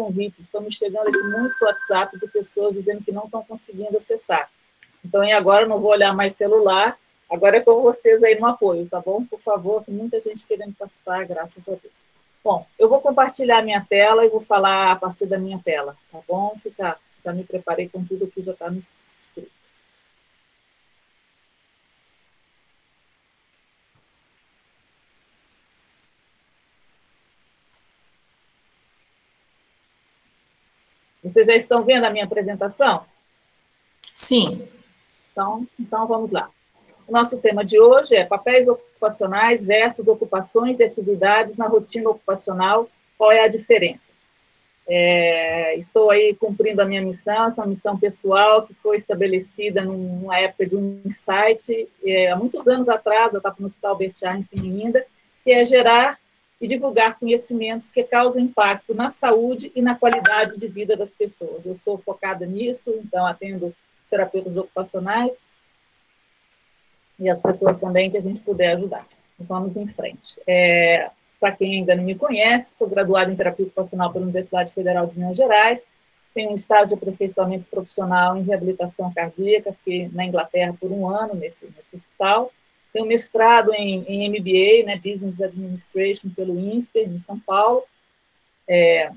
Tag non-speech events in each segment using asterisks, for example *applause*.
convites, me chegando aqui muitos WhatsApp de pessoas dizendo que não estão conseguindo acessar. Então, e agora eu não vou olhar mais celular, agora é com vocês aí no apoio, tá bom? Por favor, muita gente querendo participar, graças a Deus. Bom, eu vou compartilhar minha tela e vou falar a partir da minha tela, tá bom? Fica, já me preparei com tudo que já está no escrito. Vocês já estão vendo a minha apresentação? Sim. Então, então vamos lá. O nosso tema de hoje é papéis ocupacionais versus ocupações e atividades na rotina ocupacional, qual é a diferença? É, estou aí cumprindo a minha missão, essa missão pessoal que foi estabelecida numa época de um insight, é, há muitos anos atrás, eu estava no Hospital Albert Einstein ainda, que é gerar e divulgar conhecimentos que causam impacto na saúde e na qualidade de vida das pessoas. Eu sou focada nisso, então atendo terapeutas ocupacionais e as pessoas também que a gente puder ajudar. Vamos em frente. É, Para quem ainda não me conhece, sou graduada em terapia ocupacional pela Universidade Federal de Minas Gerais, tenho um estágio de aperfeiçoamento profissional em reabilitação cardíaca, fiquei na Inglaterra por um ano nesse, nesse hospital, tenho mestrado em, em MBA, né, Business Administration, pelo INSPER, em São Paulo. É,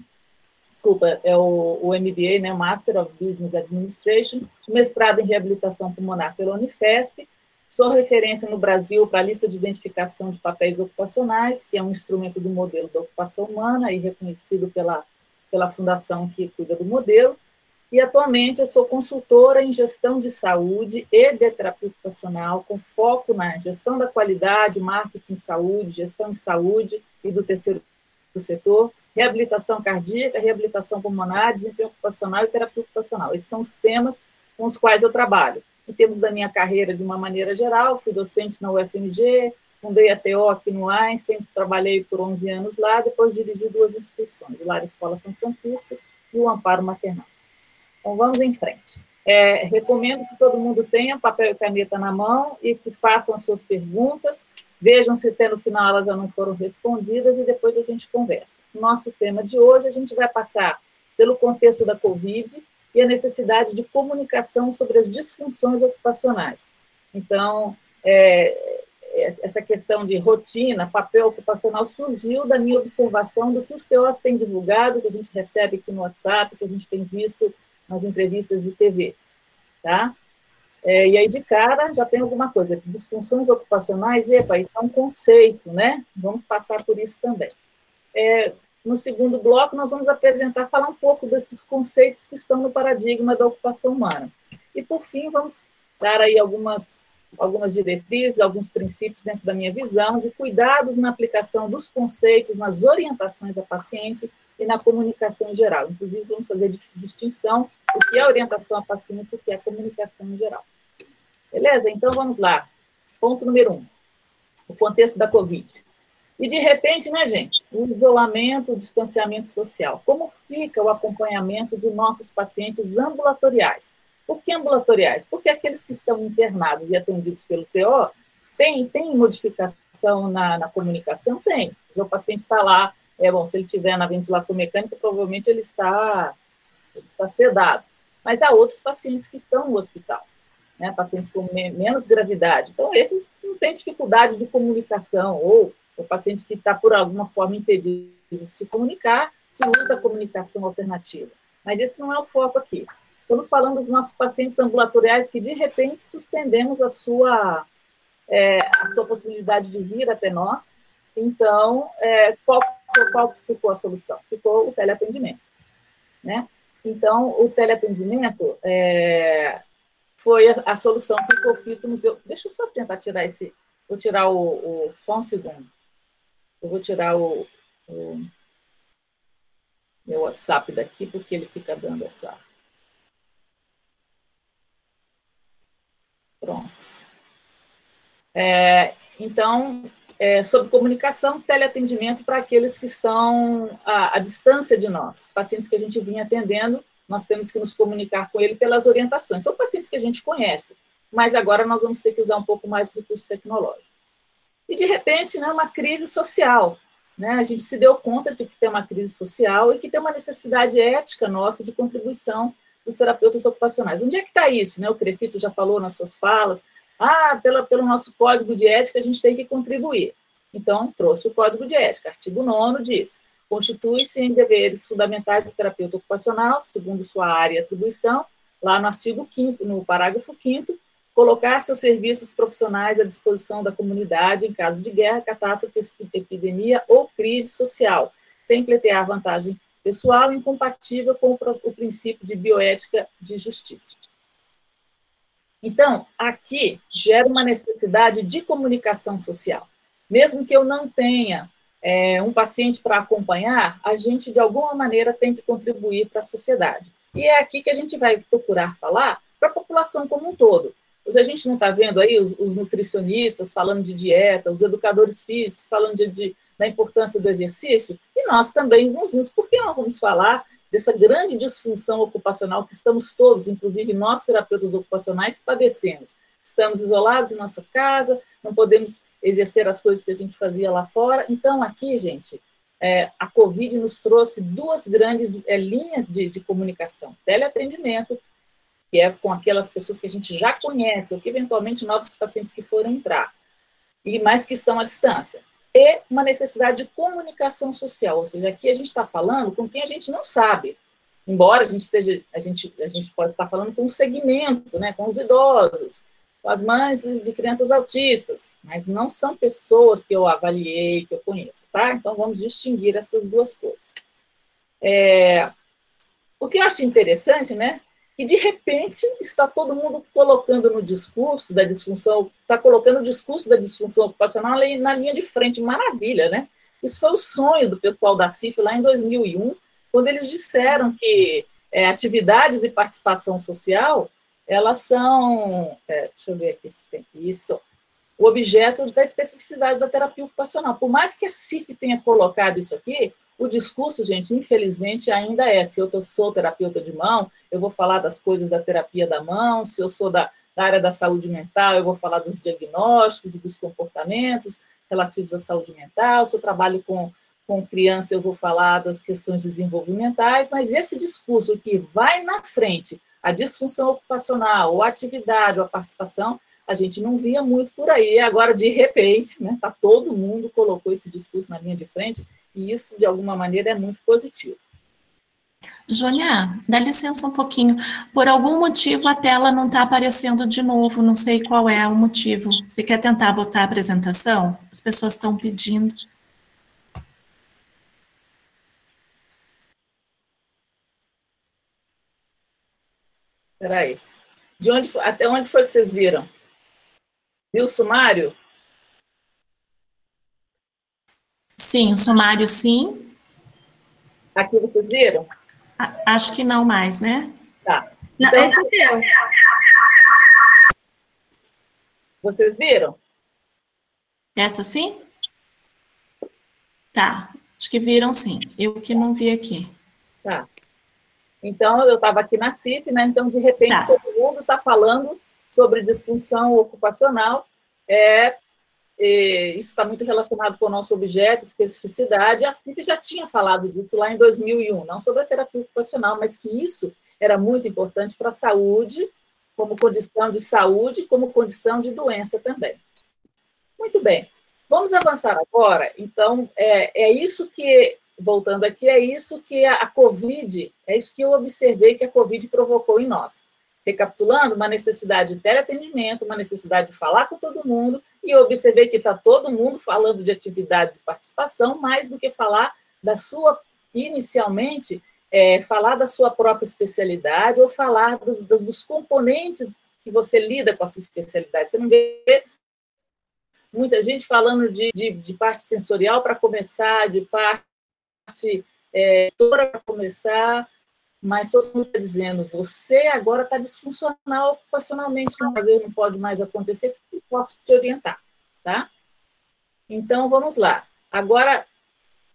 desculpa, é o, o MBA, né, Master of Business Administration. Mestrado em Reabilitação Pulmonar pela Unifesp. Sou referência no Brasil para a lista de identificação de papéis ocupacionais, que é um instrumento do modelo da ocupação humana e reconhecido pela, pela fundação que cuida do modelo. E atualmente eu sou consultora em gestão de saúde e de terapia ocupacional, com foco na gestão da qualidade, marketing em saúde, gestão em saúde e do terceiro setor, reabilitação cardíaca, reabilitação pulmonar, desempenho ocupacional e terapia ocupacional. Esses são os temas com os quais eu trabalho. Em termos da minha carreira, de uma maneira geral, fui docente na UFMG, fundei a TO aqui no Einstein, trabalhei por 11 anos lá, depois dirigi duas instituições, o Lar Escola São Francisco e o Amparo Maternal. Então, vamos em frente. É, recomendo que todo mundo tenha papel e caneta na mão e que façam as suas perguntas. Vejam se até no final elas já não foram respondidas e depois a gente conversa. Nosso tema de hoje, a gente vai passar pelo contexto da Covid e a necessidade de comunicação sobre as disfunções ocupacionais. Então, é, essa questão de rotina, papel ocupacional, surgiu da minha observação do que os teóricos têm divulgado, que a gente recebe aqui no WhatsApp, que a gente tem visto nas entrevistas de TV, tá? É, e aí, de cara, já tem alguma coisa. Disfunções ocupacionais, epa, isso é um conceito, né? Vamos passar por isso também. É, no segundo bloco, nós vamos apresentar, falar um pouco desses conceitos que estão no paradigma da ocupação humana. E, por fim, vamos dar aí algumas, algumas diretrizes, alguns princípios dentro da minha visão de cuidados na aplicação dos conceitos, nas orientações a paciente e na comunicação em geral. Inclusive, vamos fazer distinção o que é orientação a paciente e o que é comunicação em geral. Beleza? Então, vamos lá. Ponto número um, o contexto da Covid. E, de repente, né, gente, o isolamento, o distanciamento social. Como fica o acompanhamento de nossos pacientes ambulatoriais? Por que ambulatoriais? Porque aqueles que estão internados e atendidos pelo TO, tem, tem modificação na, na comunicação? Tem. O paciente está lá é bom, se ele tiver na ventilação mecânica, provavelmente ele está, ele está sedado. Mas há outros pacientes que estão no hospital, né, pacientes com me menos gravidade. Então, esses não têm dificuldade de comunicação, ou o paciente que está, por alguma forma, impedido de se comunicar, que usa a comunicação alternativa. Mas esse não é o foco aqui. Estamos falando dos nossos pacientes ambulatoriais que, de repente, suspendemos a sua, é, a sua possibilidade de vir até nós. Então, é, qual qual ficou a solução? Ficou o teleatendimento, né? Então, o teleatendimento é, foi a, a, solução que o conflito museu... Deixa eu só tentar tirar esse... Vou tirar o... o só um segundo. Eu vou tirar o, o meu WhatsApp daqui, porque ele fica dando essa... Pronto. É, então, é, sobre comunicação, teleatendimento para aqueles que estão à, à, distância de nós, pacientes que a gente vinha atendendo, nós temos que nos comunicar com ele pelas orientações. São pacientes que a gente conhece, mas agora nós vamos ter que usar um pouco mais do recurso tecnológico. E, de repente, né, uma crise social. né, a gente se deu conta de que tem uma crise social e que tem uma necessidade ética nossa de contribuição dos terapeutas ocupacionais. Onde é que está isso? Né? O Crefito já falou nas suas falas. Ah, pela, pelo nosso código de ética a gente tem que contribuir. Então, trouxe o código de ética. Artigo 9 diz: constitui-se em deveres fundamentais do terapeuta ocupacional, segundo sua área e atribuição, lá no artigo 5 no parágrafo 5 colocar seus serviços profissionais à disposição da comunidade em caso de guerra, catástrofe, epidemia ou crise social, sem pleitear vantagem pessoal incompatível com o princípio de bioética de justiça. Então, aqui gera uma necessidade de comunicação social. Mesmo que eu não tenha é, um paciente para acompanhar, a gente, de alguma maneira, tem que contribuir para a sociedade. E é aqui que a gente vai procurar falar para a população como um todo. A gente não está vendo aí os, os, nutricionistas falando de dieta, os educadores físicos falando de, de, da importância do exercício, e nós também nos vimos. Por que não vamos falar dessa grande disfunção ocupacional que estamos todos, inclusive nós terapeutas ocupacionais, padecemos? Estamos isolados em nossa casa, não podemos exercer as coisas que a gente fazia lá fora. Então, aqui, gente, é, a Covid nos trouxe duas grandes é, linhas de, de comunicação: teleatendimento que é com aquelas pessoas que a gente já conhece, ou que eventualmente novos pacientes que foram entrar, e mais que estão à distância. E uma necessidade de comunicação social, ou seja, aqui a gente está falando com quem a gente não sabe, embora a gente esteja, a gente, a gente pode estar falando com um segmento, né, com os idosos, com as mães de crianças autistas, mas não são pessoas que eu avaliei, que eu conheço, tá? Então vamos distinguir essas duas coisas. É, o que eu acho interessante, né, e de repente está todo mundo colocando no discurso da disfunção, está colocando o discurso da disfunção ocupacional na linha de frente, maravilha, né? Isso foi o sonho do pessoal da CIF lá em 2001, quando eles disseram que é, atividades e participação social, elas são, é, deixa eu ver aqui se tem isso, o objeto da especificidade da terapia ocupacional. Por mais que a CIF tenha colocado isso aqui, o discurso, gente, infelizmente, ainda é: se eu sou terapeuta de mão, eu vou falar das coisas da terapia da mão, se eu sou da, da área da saúde mental, eu vou falar dos diagnósticos e dos comportamentos relativos à saúde mental, se eu trabalho com, com criança, eu vou falar das questões desenvolvimentais, mas esse discurso que vai na frente, a disfunção ocupacional, ou a atividade, ou a participação, a gente não via muito por aí. Agora, de repente, né, tá todo mundo colocou esse discurso na linha de frente e isso, de alguma maneira, é muito positivo. Jônia, dá licença um pouquinho. Por algum motivo a tela não está aparecendo de novo, não sei qual é o motivo. Você quer tentar botar a apresentação? As pessoas estão pedindo. Espera aí. De onde, até onde foi que vocês viram? Viu o sumário? Sim, o sumário sim. Aqui vocês viram? Acho que não mais, né? Tá. Então, essa deu. Vocês viram? Essa sim? Tá. Acho que viram sim. Eu que não vi aqui. Tá. Então, eu estava aqui na CIF, né? Então, de repente, tá. todo mundo está falando sobre disfunção ocupacional. É, isso está muito relacionado com o nosso objeto, especificidade. A CIP já tinha falado disso lá em 2001, não sobre a terapia ocupacional, mas que isso era muito importante para a saúde, como condição de saúde, como condição de doença também. Muito bem. Vamos avançar agora. Então, é, é isso que, voltando aqui, é isso que a, a Covid, é isso que eu observei que a Covid provocou em nós recapitulando, uma necessidade de teleatendimento, uma necessidade de falar com todo mundo, e eu observei que está todo mundo falando de atividades e participação, mais do que falar da sua, inicialmente, é, falar da sua própria especialidade ou falar dos, dos componentes que você lida com a sua especialidade. Você não vê muita gente falando de, de, de parte sensorial para começar, de parte é, para começar, mas todo mundo está dizendo, você agora está disfuncional ocupacionalmente, que fazer não pode mais acontecer, posso te orientar, tá? Então, vamos lá. Agora,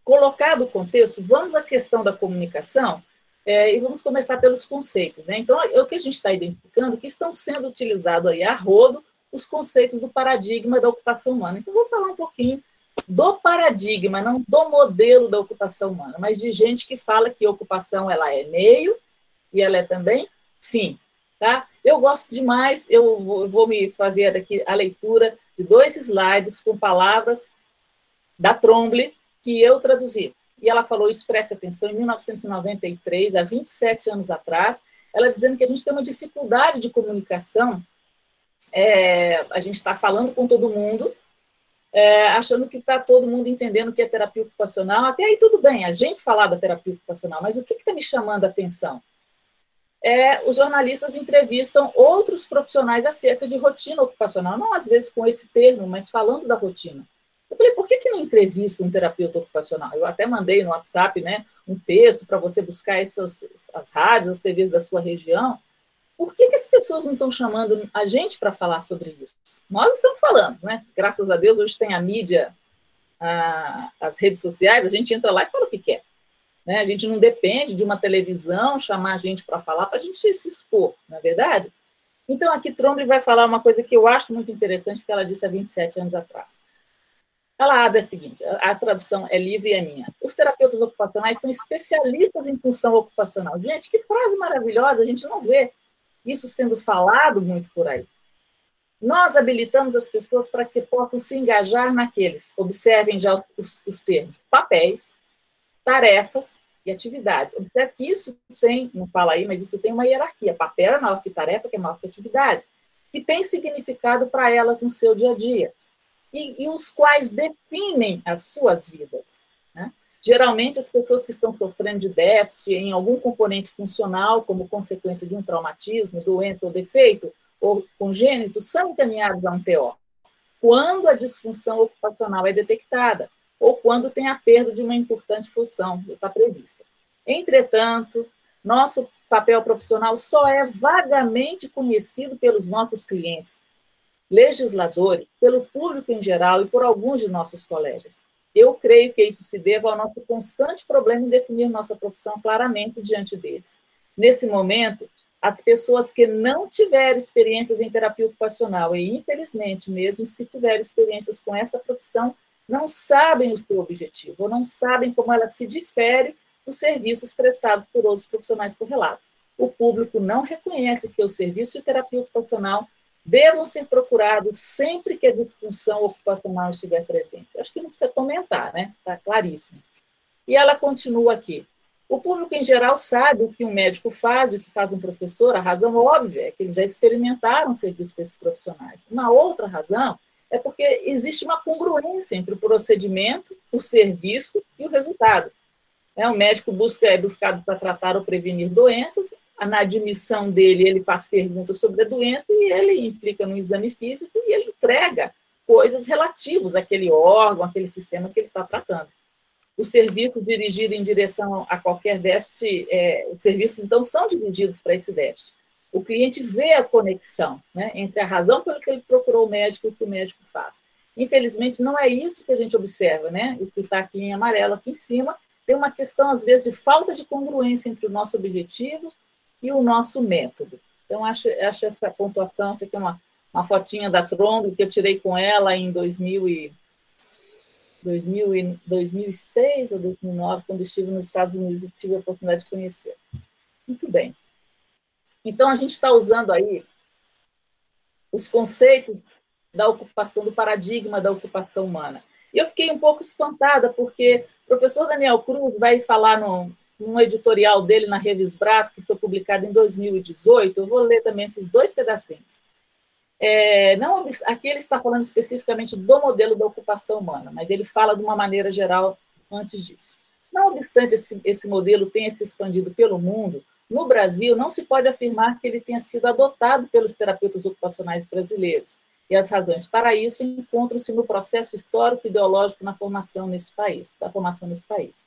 colocado o contexto, vamos à questão da comunicação é, e vamos começar pelos conceitos, né? Então, é o que a gente está identificando que estão sendo utilizados aí a rodo os conceitos do paradigma da ocupação humana. Então, vou falar um pouquinho do paradigma, não do modelo da ocupação humana, mas de gente que fala que ocupação ela é meio e ela é também fim. Tá? Eu gosto demais, eu vou me fazer aqui a leitura de dois slides com palavras da Tromble que eu traduzi. E ela falou isso, preste atenção, em 1993, há 27 anos atrás, ela dizendo que a gente tem uma dificuldade de comunicação, é, a gente está falando com todo mundo, é, achando que está todo mundo entendendo o que é terapia ocupacional. Até aí tudo bem, a gente falar da terapia ocupacional, mas o que está me chamando a atenção? É, os jornalistas entrevistam outros profissionais acerca de rotina ocupacional, não às vezes com esse termo, mas falando da rotina. Eu falei, por que, que não entrevista um terapeuta ocupacional? Eu até mandei no WhatsApp né, um texto para você buscar esses, as rádios, as TVs da sua região, por que, que as pessoas não estão chamando a gente para falar sobre isso? Nós estamos falando, né? Graças a Deus, hoje tem a mídia, a, as redes sociais, a gente entra lá e fala o que quer. Né? A gente não depende de uma televisão chamar a gente para falar, para a gente se expor, não é verdade? Então, aqui Tromble vai falar uma coisa que eu acho muito interessante, que ela disse há 27 anos atrás. Ela abre a seguinte, a, a tradução é livre e é minha. Os terapeutas ocupacionais são especialistas em função ocupacional. Gente, que frase maravilhosa, a gente não vê isso sendo falado muito por aí. Nós habilitamos as pessoas para que possam se engajar naqueles, observem já os, os termos, papéis, tarefas e atividades. Observe que isso tem, não fala aí, mas isso tem uma hierarquia. Papel é maior que tarefa, que é maior que atividade, que tem significado para elas no seu dia a dia, e, e os quais definem as suas vidas. Geralmente, as pessoas que estão sofrendo de déficit em algum componente funcional, como consequência de um traumatismo, doença ou defeito, ou congênito, são encaminhados a um TO. Quando a disfunção ocupacional é detectada, ou quando tem a perda de uma importante função, está prevista. Entretanto, nosso papel profissional só é vagamente conhecido pelos nossos clientes, legisladores, pelo público em geral e por alguns de nossos colegas. Eu creio que isso se deva ao nosso constante problema em definir nossa profissão claramente diante deles. Nesse momento, as pessoas que não tiverem experiências em terapia ocupacional, e infelizmente, mesmo se tiverem experiências com essa profissão, não sabem o seu objetivo, ou não sabem como ela se difere dos serviços prestados por outros profissionais correlatos. O público não reconhece que o serviço de terapia ocupacional devam ser procurados sempre que a disfunção ocupacional estiver presente. Acho que não precisa comentar, né? Está claríssimo. E ela continua aqui. O público em geral sabe o que um médico faz, o que faz um professor. A razão óbvia é que eles já experimentaram o serviço desses profissionais. Uma outra razão é porque existe uma congruência entre o procedimento, o serviço e o resultado. É, o médico busca, é buscado para tratar ou prevenir doenças, na admissão dele, ele faz perguntas sobre a doença e ele implica no exame físico e ele entrega coisas relativas àquele órgão, àquele sistema que ele está tratando. O serviço dirigido em direção a qualquer déficit, é, os serviços, então, são dirigidos para esse déficit. O cliente vê a conexão né, entre a razão pela que ele procurou o médico e o que o médico faz. Infelizmente, não é isso que a gente observa, né? O que está aqui em amarelo, aqui em cima, tem uma questão, às vezes, de falta de congruência entre o nosso objetivo e o nosso método. Então, acho, acho essa pontuação, essa aqui é uma, uma fotinha da Trombo que eu tirei com ela em 2000 e, 2000 e, 2006 ou 2009, quando estive nos Estados Unidos e tive a oportunidade de conhecer. Muito bem. Então, a gente está usando aí os conceitos da ocupação, do paradigma da ocupação humana. E eu fiquei um pouco espantada, porque o professor Daniel Cruz vai falar no, num editorial dele na Revisbrato, que foi publicado em 2018. Eu vou ler também esses dois pedacinhos. É, não, aqui ele está falando especificamente do modelo da ocupação humana, mas ele fala de uma maneira geral antes disso. Não obstante esse, esse modelo tenha se expandido pelo mundo, no Brasil não se pode afirmar que ele tenha sido adotado pelos terapeutas ocupacionais brasileiros. E as razões para isso encontram-se no processo histórico e ideológico na formação nesse país, da formação nesse país.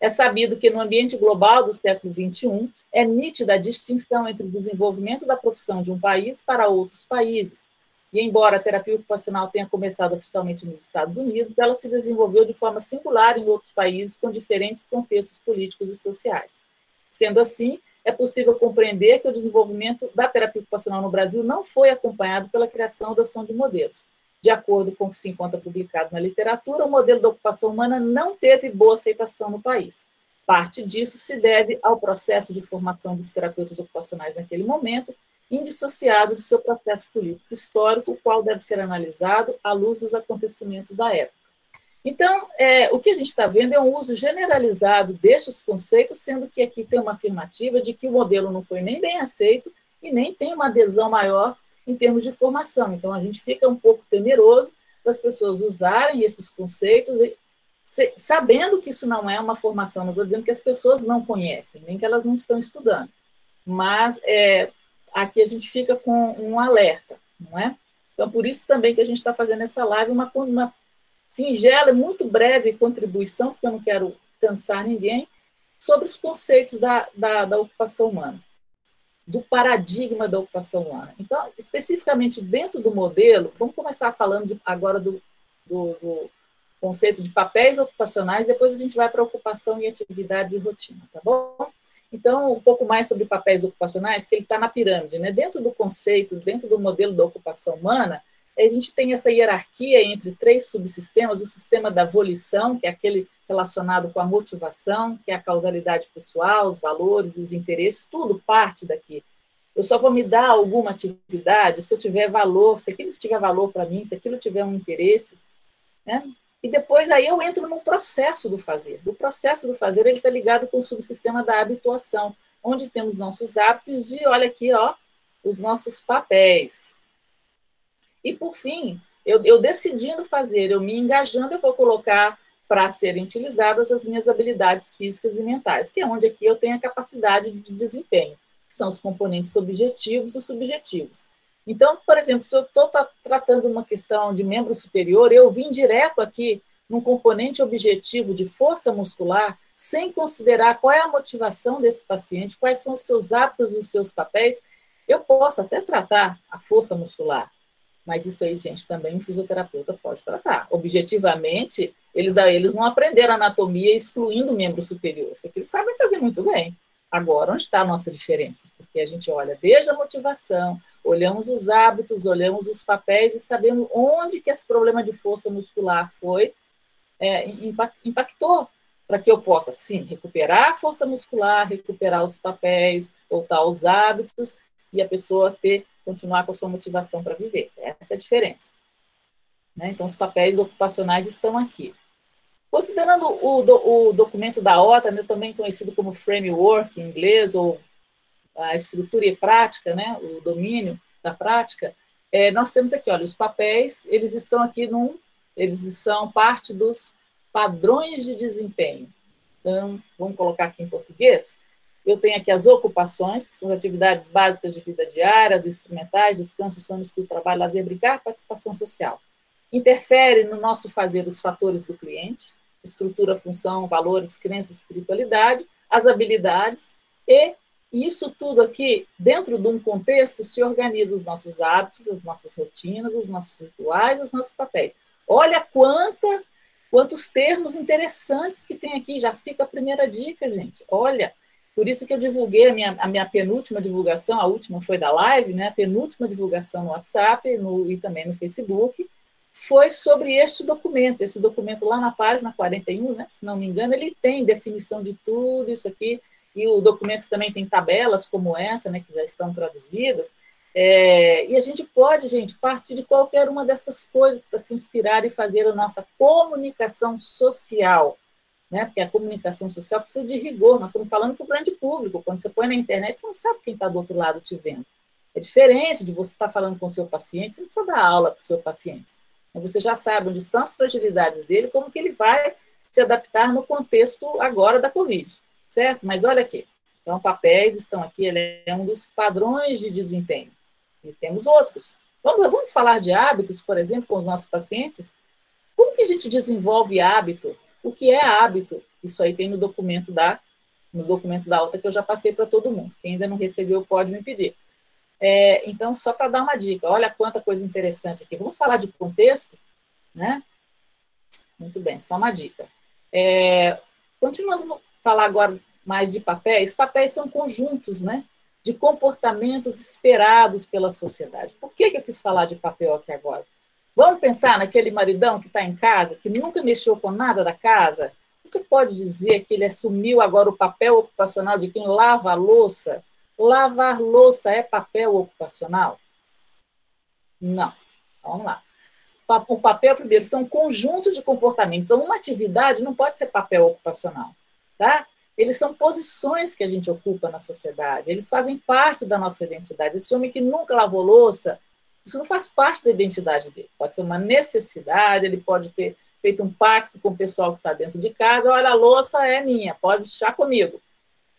É sabido que no ambiente global do século XXI é nítida a distinção entre o desenvolvimento da profissão de um país para outros países. E embora a terapia ocupacional tenha começado oficialmente nos Estados Unidos, ela se desenvolveu de forma singular em outros países com diferentes contextos políticos e sociais. Sendo assim, é possível compreender que o desenvolvimento da terapia ocupacional no Brasil não foi acompanhado pela criação e adoção de modelos. de acordo com o que se encontra publicado na literatura, o modelo da ocupação humana não teve boa aceitação no país. Parte disso se deve ao processo de formação dos terapeutas ocupacionais naquele momento, indissociado do seu processo político histórico, o qual deve ser analisado à luz dos acontecimentos da época. Então, é, o que a gente está vendo é um uso generalizado destes conceitos, sendo que aqui tem uma afirmativa de que o modelo não foi nem bem aceito e nem tem uma adesão maior em termos de formação. Então, a gente fica um pouco temeroso das pessoas usarem esses conceitos, sabendo que isso não é uma formação. Não estou dizendo que as pessoas não conhecem, nem que elas não estão estudando. Mas é, aqui a gente fica com um alerta, não é? Então, por isso também que a gente está fazendo essa live, uma, uma singela e muito breve contribuição, porque eu não quero cansar ninguém, sobre os conceitos da, da, da ocupação humana, do paradigma da ocupação humana. Então, especificamente dentro do modelo, vamos começar falando de, agora do, do, do conceito de papéis ocupacionais, depois a gente vai para ocupação e atividades e rotina, tá bom? Então, um pouco mais sobre papéis ocupacionais, que ele está na pirâmide, né? Dentro do conceito, dentro do modelo da ocupação humana, a gente tem essa hierarquia entre três subsistemas, o sistema da volição, que é aquele relacionado com a motivação, que é a causalidade pessoal, os valores os interesses, tudo parte daqui. Eu só vou me dar alguma atividade se eu tiver valor, se aquilo tiver valor para mim, se aquilo tiver um interesse, né? E depois aí eu entro no processo do fazer. Do processo do fazer, ele está ligado com o subsistema da habituação, onde temos nossos hábitos e olha aqui, ó, os nossos papéis. E, por fim, eu, eu decidindo fazer, eu me engajando, eu vou colocar para serem utilizadas as minhas habilidades físicas e mentais, que é onde aqui eu tenho a capacidade de desempenho, que são os componentes objetivos e subjetivos. Então, por exemplo, se eu estou tratando uma questão de membro superior, eu vim direto aqui num componente objetivo de força muscular, sem considerar qual é a motivação desse paciente, quais são os seus hábitos e os seus papéis, eu posso até tratar a força muscular, mas isso aí, gente, também um fisioterapeuta pode tratar. Objetivamente, eles, eles não aprenderam anatomia excluindo o membro superior. Isso aqui eles sabem fazer muito bem. Agora, onde está a nossa diferença? Porque a gente olha desde a motivação, olhamos os hábitos, olhamos os papéis e sabemos onde que esse problema de força muscular foi, é, impactou, para que eu possa, sim, recuperar a força muscular, recuperar os papéis, voltar aos hábitos e a pessoa ter continuar com a sua motivação para viver. Essa é a diferença. Né? Então, os papéis ocupacionais estão aqui. Considerando o, do, o documento da OTA, né, também conhecido como framework em inglês, ou a estrutura e prática, né, o domínio da prática, é, nós temos aqui, olha, os papéis, eles estão aqui num, eles são parte dos padrões de desempenho. Então, vamos colocar aqui em português, eu tenho aqui as ocupações, que são as atividades básicas de vida diária, as instrumentais, descanso, sono, estudo, trabalho, lazer, brincar, participação social. Interfere no nosso fazer os fatores do cliente, estrutura, função, valores, crenças, espiritualidade, as habilidades e isso tudo aqui, dentro de um contexto, se organiza os nossos hábitos, as nossas rotinas, os nossos rituais, os nossos papéis. Olha quanta, quantos termos interessantes que tem aqui, já fica a primeira dica, gente. Olha, por isso que eu divulguei a minha, a minha penúltima divulgação, a última foi da live, né? A penúltima divulgação no WhatsApp no, e também no Facebook, foi sobre este documento. Esse documento lá na página 41, né? Se não me engano, ele tem definição de tudo isso aqui, e o documento também tem tabelas como essa, né? Que já estão traduzidas. É, e a gente pode, gente, partir de qualquer uma dessas coisas para se inspirar e fazer a nossa comunicação social né? Porque a comunicação social precisa de rigor. Nós estamos falando para o grande público. Quando você põe na internet, você não sabe quem está do outro lado te vendo. É diferente de você estar tá falando com o seu paciente, você não precisa dar aula para o seu paciente. Você já sabe onde estão as fragilidades dele, como que ele vai se adaptar no contexto agora da Covid, certo? Mas olha aqui, então papéis estão aqui, ele é um dos padrões de desempenho. E temos outros. Vamos, vamos falar de hábitos, por exemplo, com os nossos pacientes. Como que a gente desenvolve hábito o que é hábito. Isso aí tem no documento da no documento da alta que eu já passei para todo mundo. Quem ainda não recebeu pode me pedir. É, então, só para dar uma dica, olha quanta coisa interessante aqui. Vamos falar de contexto, né? Muito bem, só uma dica. É, continuando a falar agora mais de papéis, papéis são conjuntos, né? De comportamentos esperados pela sociedade. Por que, que eu quis falar de papel aqui agora? Vamos pensar naquele maridão que está em casa, que nunca mexeu com nada da casa? Você pode dizer que ele assumiu agora o papel ocupacional de quem lava a louça? Lavar louça é papel ocupacional? Não. Vamos lá. O papel, primeiro, são conjuntos de comportamento. Então, uma atividade não pode ser papel ocupacional. Tá? Eles são posições que a gente ocupa na sociedade. Eles fazem parte da nossa identidade. Esse homem que nunca lavou louça, isso não faz parte da identidade dele. Pode ser uma necessidade, ele pode ter feito um pacto com o pessoal que está dentro de casa. Olha, a louça é minha, pode deixar comigo.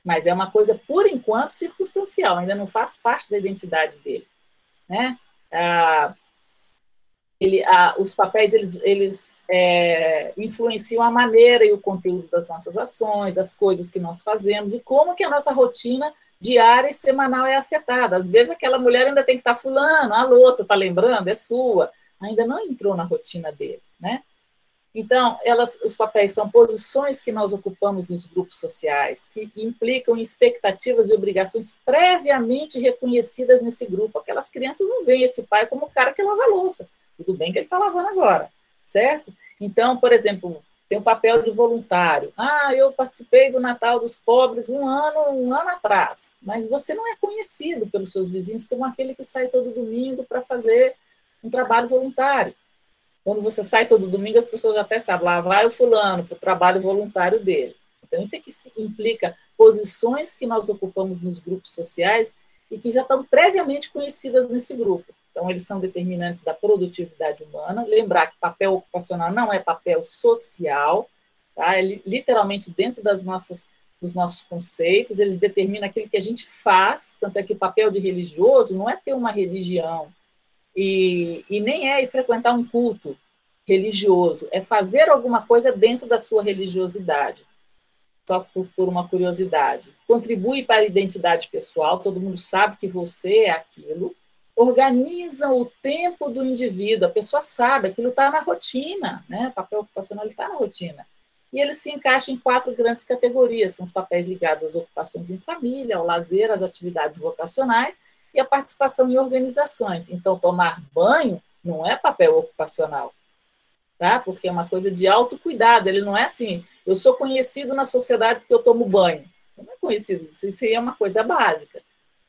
Mas é uma coisa, por enquanto, circunstancial, ainda não faz parte da identidade dele. Né? Ah, ele, ah, os papéis eles, eles é, influenciam a maneira e o conteúdo das nossas ações, as coisas que nós fazemos e como que a nossa rotina diária e semanal é afetada. Às vezes aquela mulher ainda tem que estar fulano, a louça, está lembrando? É sua. Ainda não entrou na rotina dele, né? Então, elas, os papéis são posições que nós ocupamos nos grupos sociais, que implicam expectativas e obrigações previamente reconhecidas nesse grupo. Aquelas crianças não veem esse pai como o cara que lava a louça. Tudo bem que ele está lavando agora, certo? Então, por exemplo, tem o papel de voluntário. Ah, eu participei do Natal dos Pobres um ano, um ano atrás, mas você não é conhecido pelos seus vizinhos como aquele que sai todo domingo para fazer um trabalho voluntário. Quando você sai todo domingo, as pessoas até sabem, lá vai o fulano para o trabalho voluntário dele. Então, isso é que implica posições que nós ocupamos nos grupos sociais e que já estão previamente conhecidas nesse grupo. Então, eles são determinantes da produtividade humana. Lembrar que papel ocupacional não é papel social, tá? É literalmente dentro das nossas, dos nossos conceitos, eles determinam aquilo que a gente faz, tanto é que o papel de religioso não é ter uma religião, e, e nem é frequentar um culto religioso, é fazer alguma coisa dentro da sua religiosidade só por, por, uma curiosidade. Contribui para a identidade pessoal, todo mundo sabe que você é aquilo, organizam o tempo do indivíduo, a pessoa sabe, aquilo está na rotina, né? o papel ocupacional está na rotina. E ele se encaixa em quatro grandes categorias, são os papéis ligados às ocupações em família, ao lazer, às atividades vocacionais e à participação em organizações. Então, tomar banho não é papel ocupacional, tá? Porque é uma coisa de autocuidado, ele não é assim, eu sou conhecido na sociedade porque eu tomo banho. Não é conhecido, isso é uma coisa básica,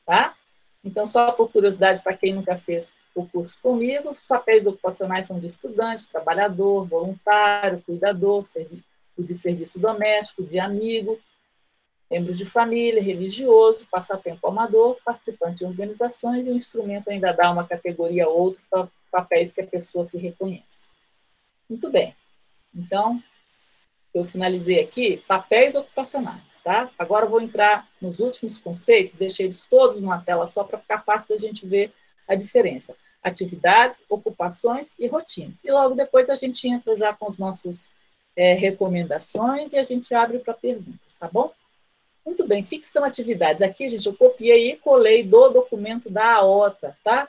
tá? Então, só por curiosidade, para quem nunca fez o curso comigo, os papéis ocupacionais são de estudante, trabalhador, voluntário, cuidador, de serviço doméstico, de amigo, membros de família, religioso, passatempo amador, participante de organizações, e o instrumento ainda dá uma categoria ou outra para papéis que a pessoa se reconhece. Muito bem. Então, eu finalizei aqui papéis ocupacionais, tá? Agora eu vou entrar nos últimos conceitos, deixei eles todos numa tela só para ficar fácil da gente ver a diferença. Atividades, ocupações e rotinas. E logo depois a gente entra já com os nossos é, recomendações e a gente abre para perguntas, tá bom? Muito bem, o que, que são atividades? Aqui, gente, eu copiei e colei do documento da AOTA, tá?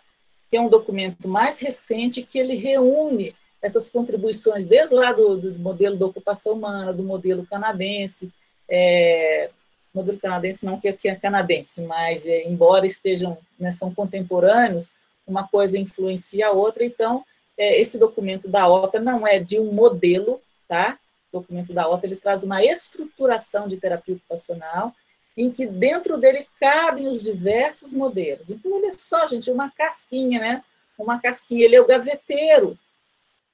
Que é um documento mais recente que ele reúne essas contribuições desde lá do, do modelo da ocupação humana, do modelo canadense, é, modelo canadense não que aqui é canadense, mas é, embora estejam, né, são contemporâneos, uma coisa influencia a outra, então é, esse documento da OTA não é de um modelo, tá? O documento da OTA ele traz uma estruturação de terapia ocupacional em que dentro dele cabem os diversos modelos. Então, olha só, gente, uma casquinha, né? Uma casquinha, ele é o gaveteiro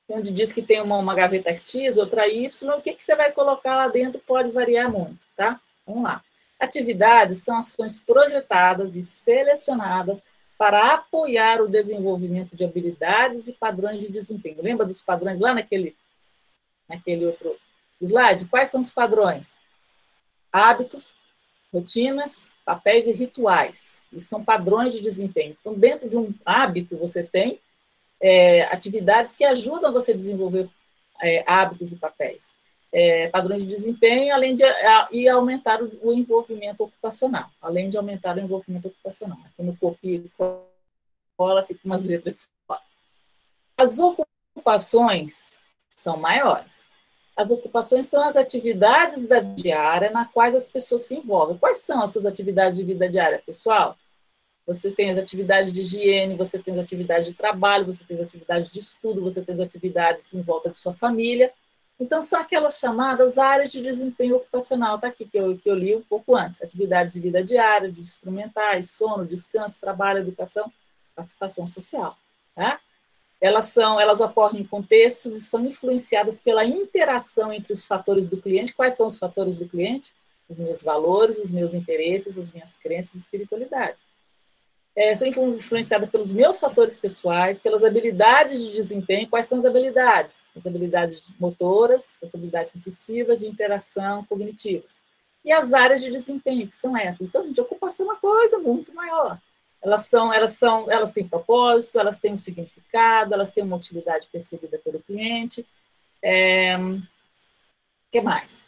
onde diz que tem uma, uma gaveta X, outra Y, o que, que você vai colocar lá dentro pode variar muito, tá? Vamos lá. Atividades são ações projetadas e selecionadas para apoiar o desenvolvimento de habilidades e padrões de desempenho. Lembra dos padrões lá naquele, naquele outro slide? Quais são os padrões? Hábitos, rotinas, papéis e rituais. E são padrões de desempenho. Então, dentro de um hábito, você tem é, atividades que ajudam você a desenvolver é, hábitos e papéis, é, padrões de desempenho, além de a, e aumentar o, o, envolvimento ocupacional, além de aumentar o envolvimento ocupacional. Aqui no copia cola fica umas letras fora. As ocupações são maiores. As ocupações são as atividades da diária na quais as pessoas se envolvem. Quais são as suas atividades de vida diária, pessoal? Você tem as atividades de higiene, você tem as atividades de trabalho, você tem as atividades de estudo, você tem as atividades em volta de sua família. Então, são aquelas chamadas áreas de desempenho ocupacional, tá aqui, que eu, que eu li um pouco antes. Atividades de vida diária, de instrumentais, sono, descanso, trabalho, educação, participação social. Tá? Elas, são, elas ocorrem em contextos e são influenciadas pela interação entre os fatores do cliente. Quais são os fatores do cliente? Os meus valores, os meus interesses, as minhas crenças e espiritualidade é, sou influenciada pelos meus fatores pessoais, pelas habilidades de desempenho. Quais são as habilidades? As habilidades motoras, as habilidades sensitivas, de interação, cognitivas. E as áreas de desempenho, que são essas. Então, gente, ocupação é uma coisa muito maior. Elas, são, elas, são, elas têm propósito, elas têm um significado, elas têm uma utilidade percebida pelo cliente. É, que mais?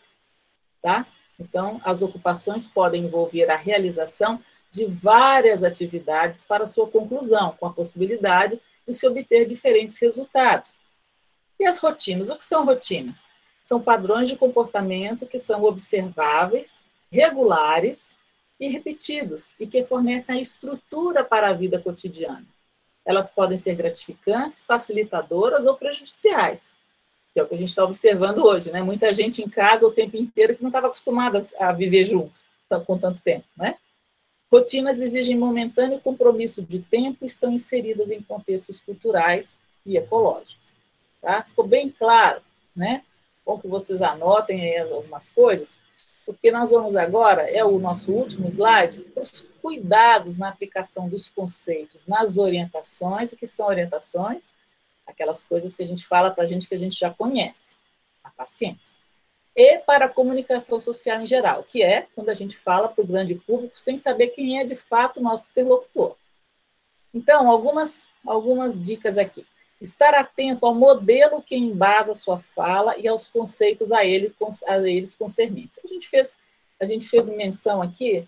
Tá? Então, as ocupações podem envolver a realização de várias atividades para sua conclusão, com a possibilidade de se obter diferentes resultados. E as rotinas? O que são rotinas? São padrões de comportamento que são observáveis, regulares e repetidos, e que fornecem a estrutura para a vida cotidiana. Elas podem ser gratificantes, facilitadoras ou prejudiciais, que é o que a gente está observando hoje, né? Muita gente em casa o tempo inteiro que não estava acostumada a viver juntos com tanto tempo, né? Rotinas exigem momentâneo compromisso de tempo e estão inseridas em contextos culturais e ecológicos. Tá? Ficou bem claro, né? Bom que vocês anotem aí algumas coisas, porque nós vamos agora, é o nosso último slide, os cuidados na aplicação dos conceitos nas orientações. O que são orientações? Aquelas coisas que a gente fala para a gente que a gente já conhece, a pacientes e para a comunicação social em geral, que é quando a gente fala para o grande público sem saber quem é de fato o nosso interlocutor. Então, algumas, algumas dicas aqui. Estar atento ao modelo que embasa sua fala e aos conceitos a, ele, a eles concernentes. A gente fez, a gente fez menção aqui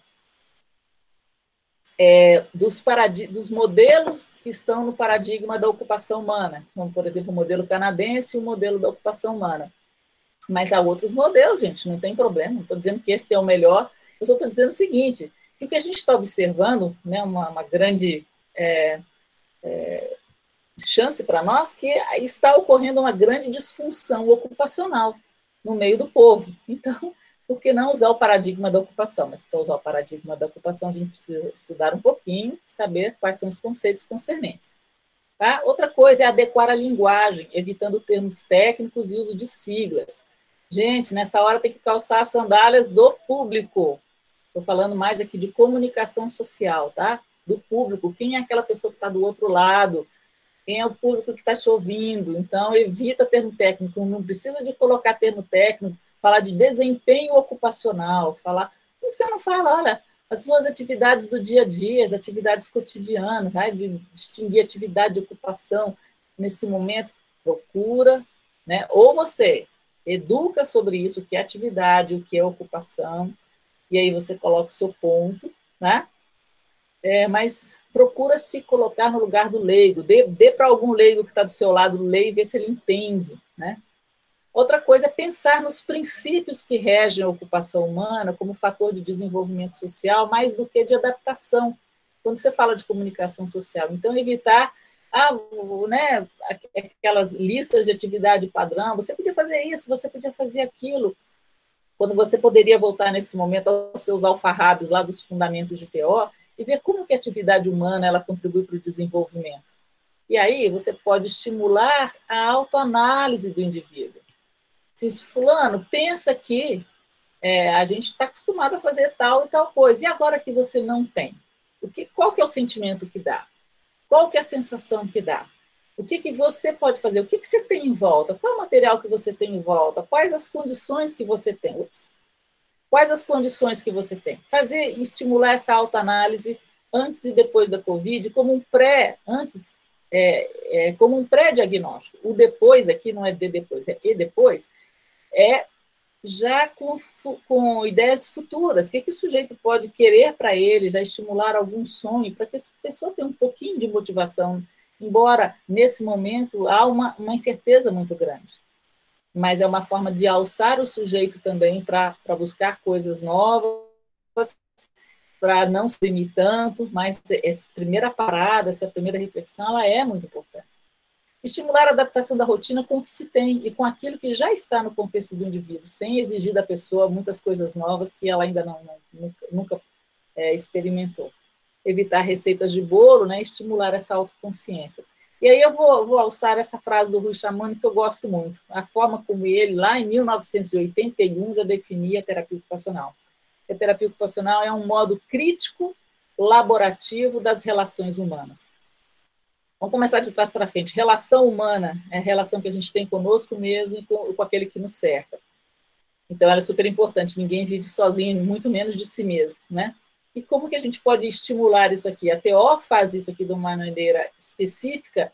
é, dos, dos modelos que estão no paradigma da ocupação humana, como, por exemplo, o modelo canadense e o modelo da ocupação humana. Mas há outros modelos, gente, não tem problema. Não estou dizendo que esse é o melhor. Eu só estou dizendo o seguinte: que o que a gente está observando, né, uma, uma grande é, é, chance para nós, que está ocorrendo uma grande disfunção ocupacional no meio do povo. Então, por que não usar o paradigma da ocupação? Mas para usar o paradigma da ocupação, a gente precisa estudar um pouquinho, saber quais são os conceitos concernentes. Tá? Outra coisa é adequar a linguagem, evitando termos técnicos e uso de siglas. Gente, nessa hora tem que calçar as sandálias do público. Estou falando mais aqui de comunicação social, tá? Do público. Quem é aquela pessoa que está do outro lado? Quem é o público que está te ouvindo? Então, evita termo técnico. Não precisa de colocar termo técnico. Falar de desempenho ocupacional. Falar. Por que você não fala? Olha, as suas atividades do dia a dia, as atividades cotidianas, né? de distinguir atividade de ocupação nesse momento. Procura, né? Ou você educa sobre isso, o que é atividade, o que é ocupação, e aí você coloca o seu ponto, né? É, mas procura se colocar no lugar do leigo, dê, dê para algum leigo que está do seu lado ler e ver se ele entende, né? Outra coisa é pensar nos princípios que regem a ocupação humana como fator de desenvolvimento social, mais do que de adaptação, quando você fala de comunicação social. Então, evitar ah, né, aquelas listas de atividade padrão, você podia fazer isso, você podia fazer aquilo, quando você poderia voltar nesse momento aos seus alfarrábios lá dos fundamentos de TO e ver como que a atividade humana ela contribui para o desenvolvimento. E aí você pode estimular a autoanálise do indivíduo. Se fulano pensa que é, a gente está acostumado a fazer tal e tal coisa, e agora que você não tem, o que, qual que é o sentimento que dá? Qual que é a sensação que dá? O que, que você pode fazer? O que, que você tem em volta? Qual é o material que você tem em volta? Quais as condições que você tem? Ups. Quais as condições que você tem? Fazer, estimular essa autoanálise antes e depois da Covid como um pré, antes, é, é, como um pré-diagnóstico. O depois aqui não é de depois, é e depois, é já com, com ideias futuras. O que, que o sujeito pode querer para ele, já estimular algum sonho, para que a pessoa tenha um pouquinho de motivação, embora nesse momento há uma, uma incerteza muito grande. Mas é uma forma de alçar o sujeito também para buscar coisas novas para não se exprimir tanto, mas essa primeira parada, essa primeira reflexão, ela é muito importante. Estimular a adaptação da rotina com o que se tem e com aquilo que já está no contexto do indivíduo, sem exigir da pessoa muitas coisas novas que ela ainda não, não nunca, nunca é, experimentou. Evitar receitas de bolo, né, estimular essa autoconsciência. E aí eu vou, vou alçar essa frase do Rui Chamani que eu gosto muito. A forma como ele, lá em 1981, já definia a terapia ocupacional. A terapia ocupacional é um modo crítico, laborativo das relações humanas. Vamos começar de trás para frente. Relação humana é a relação que a gente tem conosco mesmo e com, com aquele que nos cerca. Então, ela é super importante. Ninguém vive sozinho, muito menos de si mesmo, né? E como que a gente pode estimular isso aqui? A TO faz isso aqui de uma maneira específica,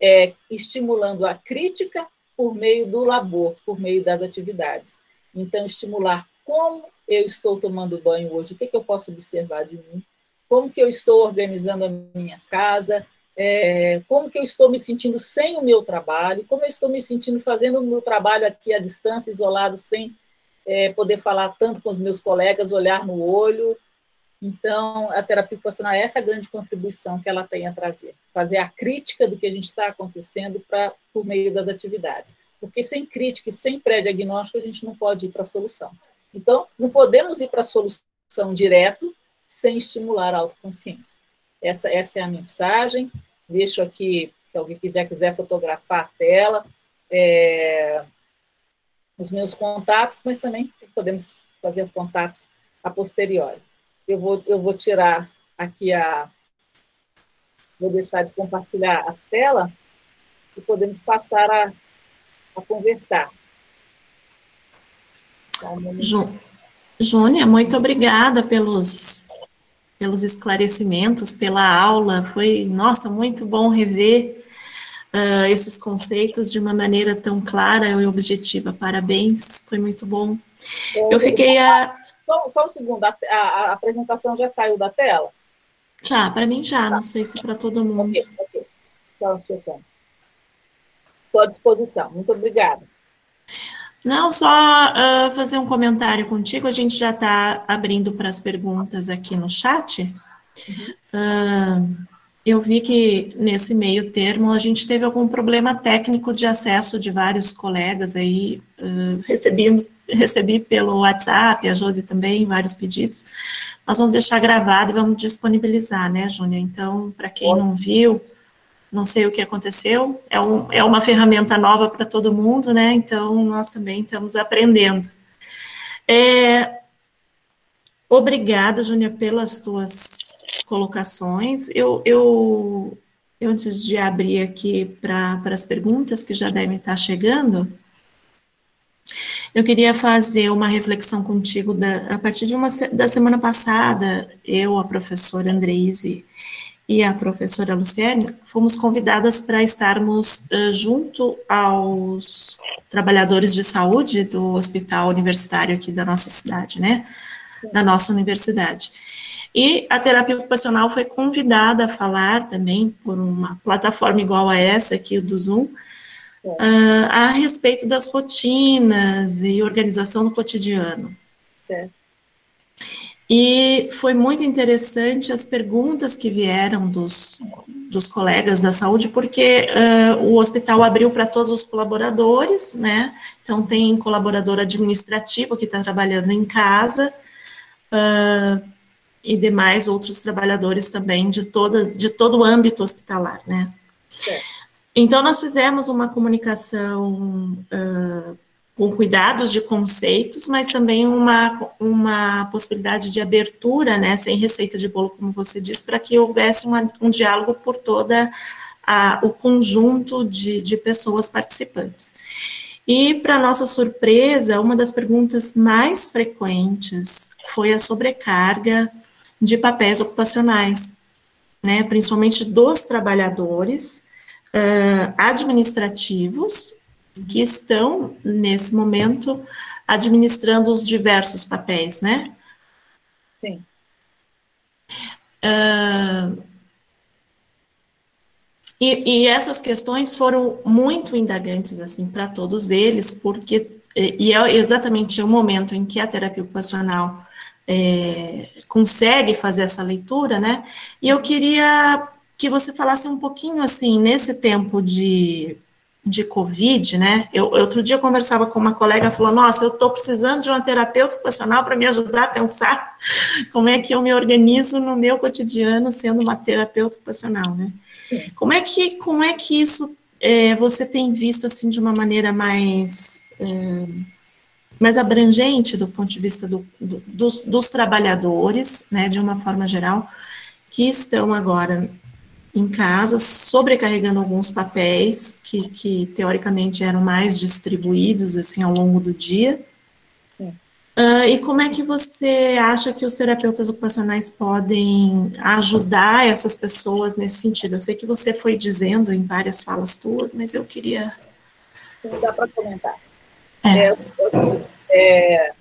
é, estimulando a crítica por meio do labor, por meio das atividades. Então, estimular como eu estou tomando banho hoje, o que, que eu posso observar de mim, como que eu estou organizando a minha casa, é, como que eu estou me sentindo sem o meu trabalho, como eu estou me sentindo fazendo o meu trabalho aqui à distância, isolado, sem é, poder falar tanto com os meus colegas, olhar no olho, então, a terapia ocupacional é essa grande contribuição que ela tem a trazer, fazer a crítica do que a gente está acontecendo pra, por meio das atividades. Porque sem crítica e sem pré-diagnóstico, a gente não pode ir para a solução. Então, não podemos ir para a solução direto sem estimular a autoconsciência. Essa, essa é a mensagem. Deixo aqui, se alguém quiser, quiser fotografar a tela, é, os meus contatos, mas também podemos fazer contatos a posteriori eu vou, eu vou tirar aqui a. Vou deixar de compartilhar a tela e podemos passar a, a conversar. Júnia, muito obrigada pelos, pelos esclarecimentos, pela aula. Foi, nossa, muito bom rever uh, esses conceitos de uma maneira tão clara e objetiva. Parabéns, foi muito bom. É, eu fiquei a só, só um segundo, a, a, apresentação já saiu da tela? Já, para mim já, não sei se para todo mundo. Ok, ok. Tchau. Estou à disposição. Muito obrigada. Não, só uh, fazer um comentário contigo. A gente já está abrindo para as perguntas aqui no chat. Uh, eu vi que nesse meio termo a gente teve algum problema técnico de acesso de vários colegas aí, uh, recebendo recebi pelo WhatsApp, a Josi também, vários pedidos. Nós vamos deixar gravado e vamos disponibilizar, né, Júnia? Então, para quem não viu, não sei o que aconteceu, é, um, é uma ferramenta nova para todo mundo, né? Então, nós também estamos aprendendo. É, obrigada, Júnia, pelas tuas colocações. Eu, eu, eu, antes de abrir aqui para as perguntas que já devem estar chegando, eu queria fazer uma reflexão contigo da, a partir de uma da semana passada, eu, a professora Andreise e a professora Luciane fomos convidadas para estarmos uh, junto aos trabalhadores de saúde do hospital universitário aqui da nossa cidade, né? Da nossa universidade. E a terapia ocupacional foi convidada a falar também por uma plataforma igual a essa aqui do Zoom, uh, a respeito das rotinas e organização do cotidiano. Certo. E foi muito interessante as perguntas que vieram dos, dos colegas da saúde, porque uh, o hospital abriu para todos os colaboradores, né? Então, tem colaborador administrativo que está trabalhando em casa, uh, e demais outros trabalhadores também de, toda, de todo o âmbito hospitalar, né? Certo. Então, nós fizemos uma comunicação uh, com cuidados de conceitos, mas também uma, uma possibilidade de abertura, né, sem receita de bolo, como você disse, para que houvesse uma, um diálogo por toda a, o conjunto de, de pessoas participantes. E, para nossa surpresa, uma das perguntas mais frequentes foi a sobrecarga de papéis ocupacionais, né, principalmente dos trabalhadores, uh, administrativos que estão, nesse momento, administrando os diversos papéis, né? Sim. Uh, e, e, essas questões foram muito indagantes, assim, para todos eles, porque, e é exatamente o momento em que a terapia ocupacional é, consegue fazer essa leitura, né? E eu queria que você falasse um pouquinho, assim, nesse tempo de, de Covid, né? Eu, outro dia eu conversava com uma colega, falou, nossa, eu estou precisando de uma terapeuta ocupacional para me ajudar a pensar *laughs* como é que eu me organizo no meu cotidiano sendo uma terapeuta ocupacional, né? Sim. Como é que, como é que isso é, você tem visto, assim, de uma maneira mais... É, mais abrangente do ponto de vista do, do, dos, dos trabalhadores, né, de uma forma geral, que estão agora em casa, sobrecarregando alguns papéis que, que teoricamente eram mais distribuídos assim ao longo do dia. Sim. Uh, e como é que você acha que os terapeutas ocupacionais podem ajudar essas pessoas nesse sentido? Eu sei que você foi dizendo em várias falas tuas, mas eu queria. Não dá para comentar. É. É, assim, é,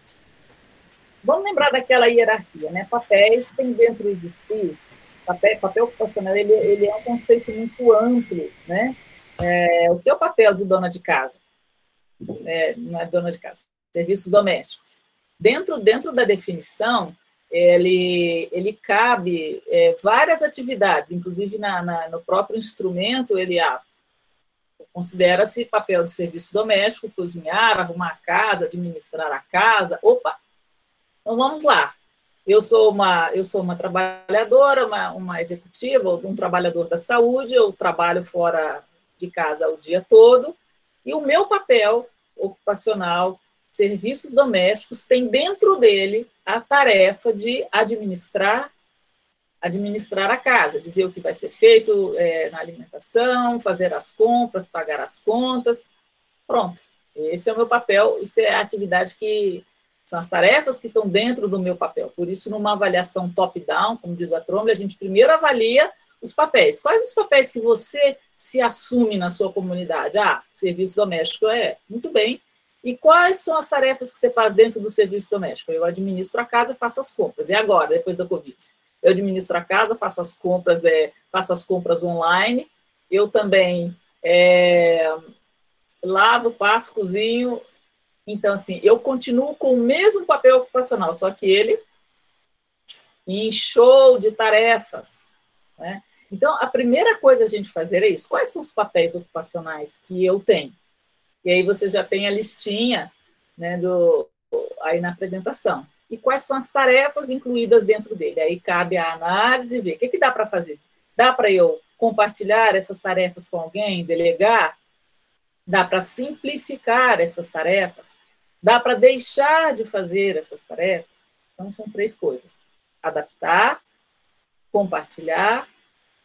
vamos lembrar daquela hierarquia, né? Papéis tem dentro de si papel, papel ocupacional ele, ele é um conceito muito amplo, né? É, o que é o papel de dona de casa? É, não é dona de casa, serviços domésticos. Dentro, dentro da definição, ele, ele cabe é, várias atividades, inclusive na, na, no próprio instrumento, ele ah, considera-se papel de serviço doméstico, cozinhar, arrumar a casa, administrar a casa. Opa! Então vamos lá. Eu sou uma, eu sou uma trabalhadora, uma, uma executiva, um trabalhador da saúde, eu trabalho fora de casa o dia todo, e o meu papel ocupacional, serviços domésticos, tem dentro dele a tarefa de administrar administrar a casa, dizer o que vai ser feito é, na alimentação, fazer as compras, pagar as contas, pronto. Esse é o meu papel, isso é a atividade que são as tarefas que estão dentro do meu papel. Por isso, numa avaliação top-down, como diz a Tromble, a gente primeiro avalia os papéis. Quais os papéis que você se assume na sua comunidade? Ah, serviço doméstico é. Muito bem. E quais são as tarefas que você faz dentro do serviço doméstico? Eu administro a casa faço as compras. E agora, depois da Covid? Eu administro a casa, faço as compras, é, faço as compras online. Eu também é, lavo, passo, cozinho, então, assim, eu continuo com o mesmo papel ocupacional, só que ele inchou de tarefas. Né? Então, a primeira coisa a gente fazer é isso. Quais são os papéis ocupacionais que eu tenho? E aí você já tem a listinha né, do, aí na apresentação. E quais são as tarefas incluídas dentro dele? Aí cabe a análise e ver o que, que dá para fazer. Dá para eu compartilhar essas tarefas com alguém, delegar? Dá para simplificar essas tarefas? Dá para deixar de fazer essas tarefas? Então, são três coisas: adaptar, compartilhar,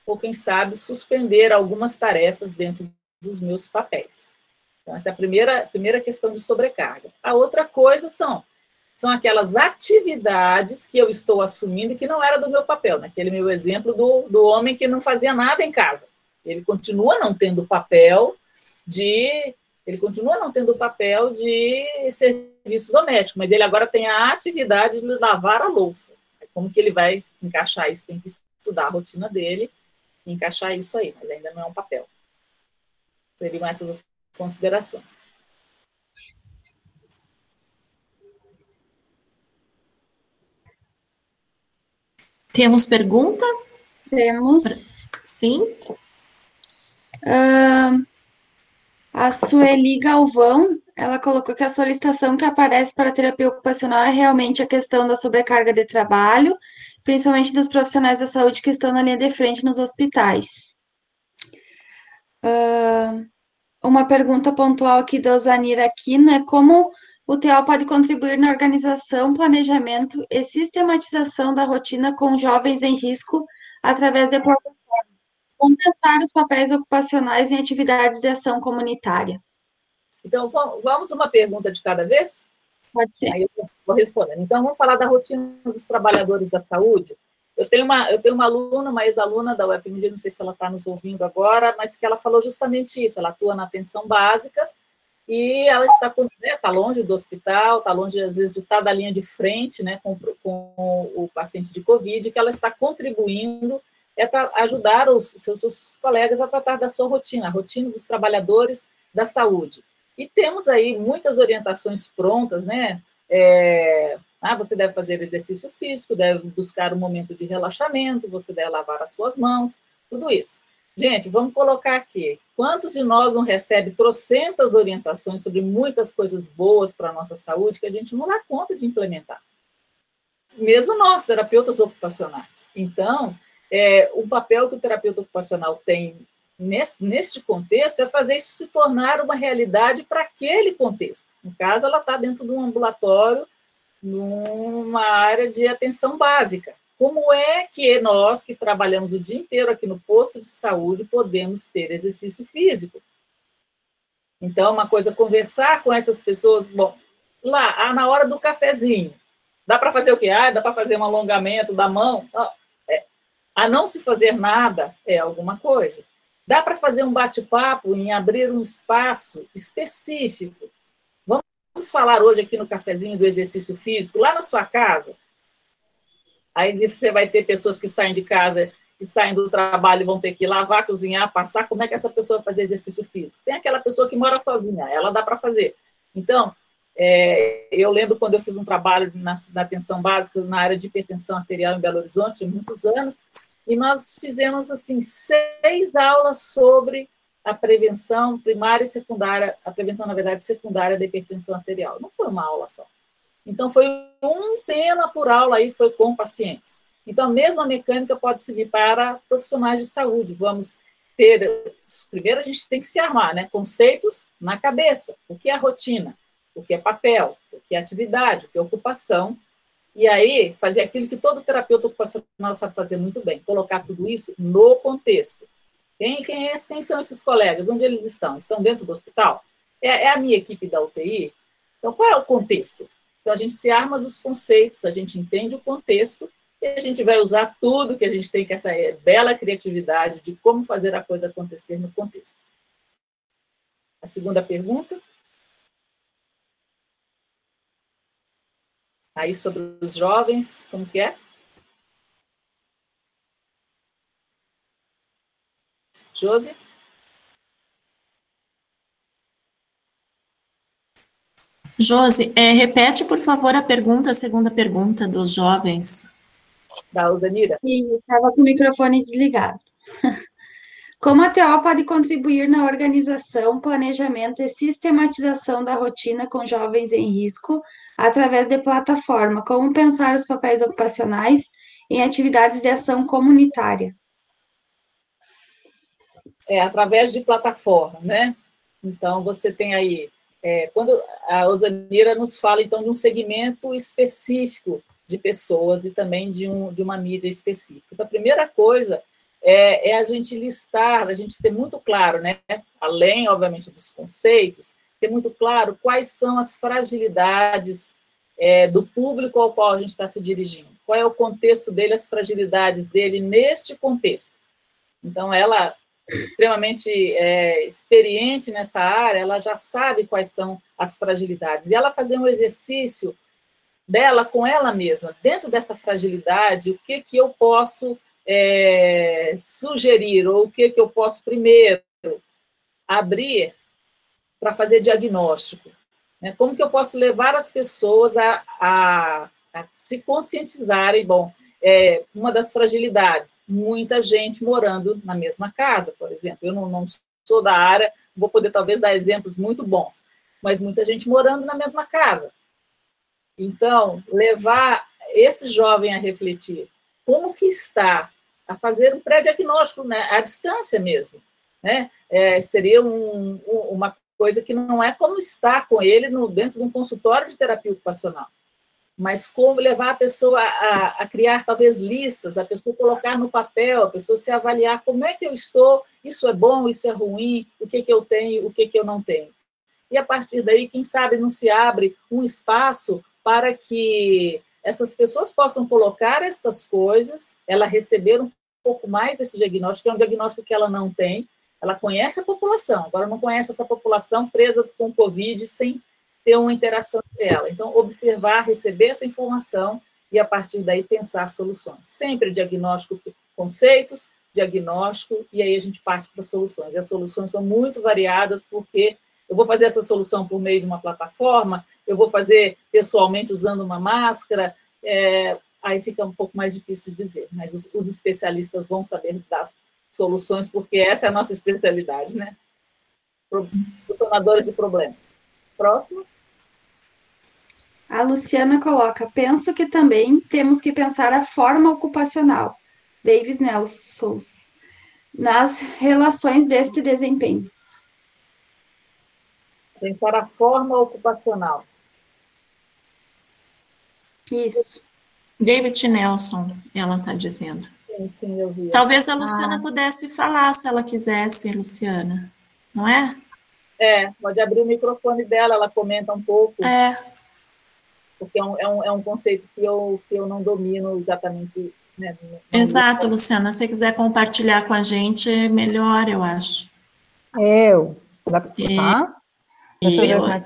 ou quem sabe suspender algumas tarefas dentro dos meus papéis. Então, essa é a primeira, primeira questão de sobrecarga. A outra coisa são, são aquelas atividades que eu estou assumindo que não era do meu papel. Naquele meu exemplo do, do homem que não fazia nada em casa. Ele continua não tendo papel de. Ele continua não tendo o papel de serviço doméstico, mas ele agora tem a atividade de lavar a louça. Como que ele vai encaixar isso? Tem que estudar a rotina dele e encaixar isso aí, mas ainda não é um papel. Seriam essas as considerações. Temos pergunta? Temos. Sim. Uh, a Sueli Galvão, ela colocou que a solicitação que aparece para a terapia ocupacional é realmente a questão da sobrecarga de trabalho, principalmente dos profissionais da saúde que estão na linha de frente nos hospitais. Uh, uma pergunta pontual aqui da Osanira Aquino é como o TEL pode contribuir na organização, planejamento e sistematização da rotina com jovens em risco através de compensar os papéis ocupacionais em atividades de ação comunitária. Então, vamos uma pergunta de cada vez? Pode ser. Aí eu vou respondendo. Então, vamos falar da rotina dos trabalhadores da saúde. Eu tenho uma, eu tenho uma aluna, uma ex-aluna da UFMG, não sei se ela está nos ouvindo agora, mas que ela falou justamente isso. Ela atua na atenção básica e ela está com, né, tá longe do hospital, está longe, às vezes, de estar tá da linha de frente né, com, com o paciente de Covid, que ela está contribuindo é ajudar os seus, seus colegas a tratar da sua rotina, a rotina dos trabalhadores da saúde. E temos aí muitas orientações prontas, né? É, Ah, você deve fazer exercício físico, deve buscar um momento de relaxamento, você deve lavar as suas mãos, tudo isso. Gente, vamos colocar aqui. Quantos de nós não recebe trocentas orientações sobre muitas coisas boas para a nossa saúde que a gente não dá conta de implementar? Mesmo nós, terapeutas ocupacionais. Então, é, o papel que o terapeuta ocupacional tem nesse, neste contexto é fazer isso se tornar uma realidade para aquele contexto. No caso, ela está dentro de um ambulatório, numa área de atenção básica. Como é que nós, que trabalhamos o dia inteiro aqui no posto de saúde, podemos ter exercício físico? Então, uma coisa, conversar com essas pessoas, bom, lá, ah, na hora do cafezinho, dá para fazer o quê? Ah, dá para fazer um alongamento da mão? É, a não se fazer nada é alguma coisa. Dá para fazer um bate-papo em abrir um espaço específico. Vamos falar hoje aqui no cafezinho do exercício físico, lá na sua casa. Aí você vai ter pessoas que saem de casa, que saem do trabalho e vão ter que lavar, cozinhar, passar. Como é que essa pessoa vai fazer exercício físico? Tem aquela pessoa que mora sozinha, ela dá para fazer. Então, é, eu lembro quando eu fiz um trabalho na, na atenção básica na área de hipertensão arterial em Belo Horizonte, muitos anos, e nós fizemos assim seis aulas sobre a prevenção primária e secundária, a prevenção, na verdade, secundária da hipertensão arterial. Não foi uma aula só. Então, foi um tema por aula aí, foi com pacientes. Então, a mesma mecânica pode servir para profissionais de saúde. Vamos ter, primeiro a gente tem que se armar, né? Conceitos na cabeça. O que é rotina? O que é papel? O que é atividade? O que é ocupação? E aí, fazer aquilo que todo terapeuta ocupacional sabe fazer muito bem, colocar tudo isso no contexto. Quem, quem, é, quem são esses colegas? Onde eles estão? Estão dentro do hospital? É, é a minha equipe da UTI? Então, qual é o contexto? Então, a gente se arma dos conceitos, a gente entende o contexto e a gente vai usar tudo que a gente tem, que essa bela criatividade de como fazer a coisa acontecer no contexto. A segunda pergunta. Aí sobre os jovens, como que é? Josi? Josi, é, repete, por favor, a pergunta, a segunda pergunta dos jovens. Da Usanira? Sim, estava com o microfone desligado. *laughs* Como a TO pode contribuir na organização, planejamento e sistematização da rotina com jovens em risco através de plataforma? Como pensar os papéis ocupacionais em atividades de ação comunitária? É, através de plataforma, né? Então, você tem aí, é, quando a Osanira nos fala, então, de um segmento específico de pessoas e também de, um, de uma mídia específica. Então, a primeira coisa é, é, a gente listar, a gente ter muito claro, né, além, obviamente, dos conceitos, ter muito claro quais são as fragilidades é, do público ao qual a gente está se dirigindo, qual é o contexto dele, as fragilidades dele neste contexto. Então, ela, extremamente é, experiente nessa área, ela já sabe quais são as fragilidades. E ela fazer um exercício dela com ela mesma, dentro dessa fragilidade, o que, que eu posso é, sugerir, ou o que, que eu posso primeiro abrir para fazer diagnóstico? Né? Como que eu posso levar as pessoas a, a, a se conscientizarem? Bom, é, uma das fragilidades, muita gente morando na mesma casa, por exemplo. Eu não, não sou da área, vou poder talvez dar exemplos muito bons, mas muita gente morando na mesma casa. Então, levar esse jovem a refletir como que está, a fazer um pré-diagnóstico, né, à distância mesmo. Né? É, seria um, uma coisa que não é como estar com ele no, dentro de um consultório de terapia ocupacional, mas como levar a pessoa a, a, criar talvez listas, a pessoa colocar no papel, a pessoa se avaliar como é que eu estou, isso é bom, isso é ruim, o que, que eu tenho, o que, que eu não tenho. E a partir daí, quem sabe não se abre um espaço para que essas pessoas possam colocar estas coisas, ela receber um pouco mais desse diagnóstico, que é um diagnóstico que ela não tem, ela conhece a população, agora não conhece essa população presa com Covid sem ter uma interação entre ela. Então, observar, receber essa informação e, a partir daí, pensar soluções. Sempre diagnóstico, conceitos, diagnóstico, e aí a gente parte para soluções. E as soluções são muito variadas, porque eu vou fazer essa solução por meio de uma plataforma, eu vou fazer pessoalmente usando uma máscara, é, aí fica um pouco mais difícil de dizer, mas os, os especialistas vão saber dar soluções, porque essa é a nossa especialidade, né? Solucionadores de problemas. Próximo. A Luciana coloca: penso que também temos que pensar a forma ocupacional, Davis Nelson, nas relações deste desempenho. Pensar a forma ocupacional. Isso. David Nelson, ela está dizendo. Sim, sim, eu vi. Talvez a Luciana ah. pudesse falar, se ela quisesse, Luciana. Não é? É, pode abrir o microfone dela, ela comenta um pouco. É. Porque é um, é um, é um conceito que eu, que eu não domino exatamente. Né, Exato, Luciana. Se você quiser compartilhar com a gente, é melhor, eu acho. Eu. Dá para escutar? E... eu... É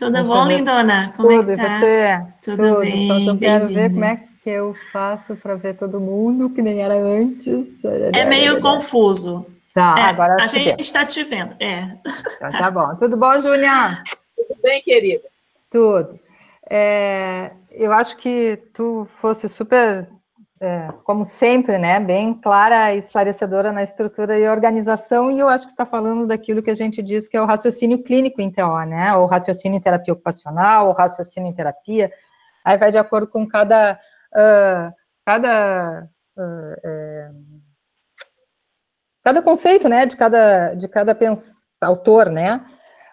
tudo bom, lindona? Como Tudo, é que tá? e você? Tudo, Tudo bem, Só que eu quero ver como é que eu faço para ver todo mundo, que nem era antes. É meio confuso. Tá, é, agora a gente está te vendo. É. Então, tá bom. Tudo bom, Júlia? Tudo bem, querida? Tudo. É, eu acho que tu fosse super, é, como sempre, né, bem clara e esclarecedora na estrutura e organização, e eu acho que está falando daquilo que a gente diz que é o raciocínio clínico em TO, né, ou raciocínio em terapia ocupacional, ou raciocínio em terapia, aí vai de acordo com cada, uh, cada uh, cada conceito, né, de cada, de cada autor, né,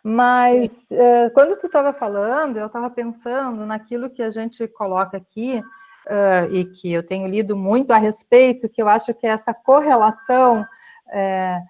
mas uh, quando tu estava falando, eu estava pensando naquilo que a gente coloca aqui, uh, e que eu tenho lido muito a respeito, que eu acho que é essa correlação é,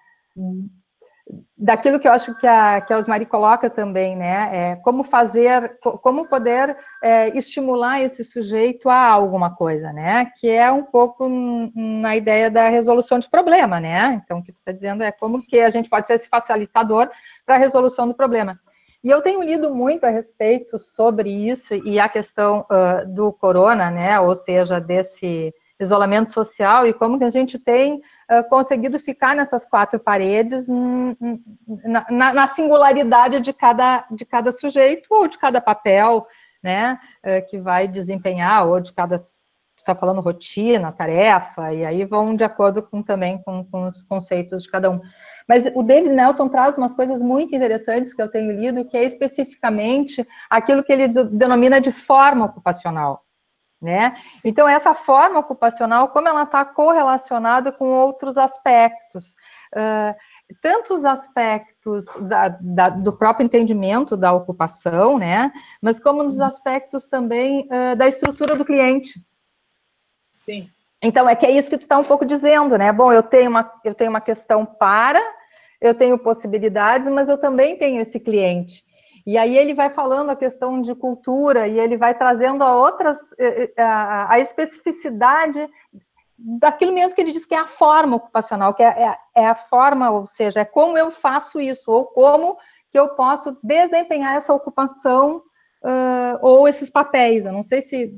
daquilo que eu acho que a, que a Osmari coloca também, né? É como fazer, como poder é, estimular esse sujeito a alguma coisa, né? Que é um pouco na ideia da resolução de problema, né? Então, o que tu está dizendo é como que a gente pode ser esse facilitador para a resolução do problema. E eu tenho lido muito a respeito sobre isso e a questão uh, do corona, né? Ou seja, desse isolamento social e como que a gente tem uh, conseguido ficar nessas quatro paredes na, na, na, singularidade de cada, de cada sujeito ou de cada papel, né, uh, que vai desempenhar, ou de cada, está falando rotina, tarefa, e aí vão de acordo com também com, com os conceitos de cada um. Mas o David Nelson traz umas coisas muito interessantes que eu tenho lido, que é especificamente aquilo que ele denomina de forma ocupacional né? Então, essa forma ocupacional, como ela está correlacionada com outros aspectos, uh, tanto os aspectos da, da, do próprio entendimento da ocupação, né? Mas como nos uhum. aspectos também uh, da estrutura do cliente. Sim. Então, é que é isso que tu está um pouco dizendo, né? Bom, eu tenho uma, eu tenho uma questão para, eu tenho possibilidades, mas eu também tenho esse cliente. E aí ele vai falando a questão de cultura e ele vai trazendo a outras eh, eh, a, a especificidade daquilo mesmo que ele diz que é a forma ocupacional, que é, é, é, a forma, ou seja, é como eu faço isso, ou como que eu posso desempenhar essa ocupação uh, ou esses papéis. Eu não sei se,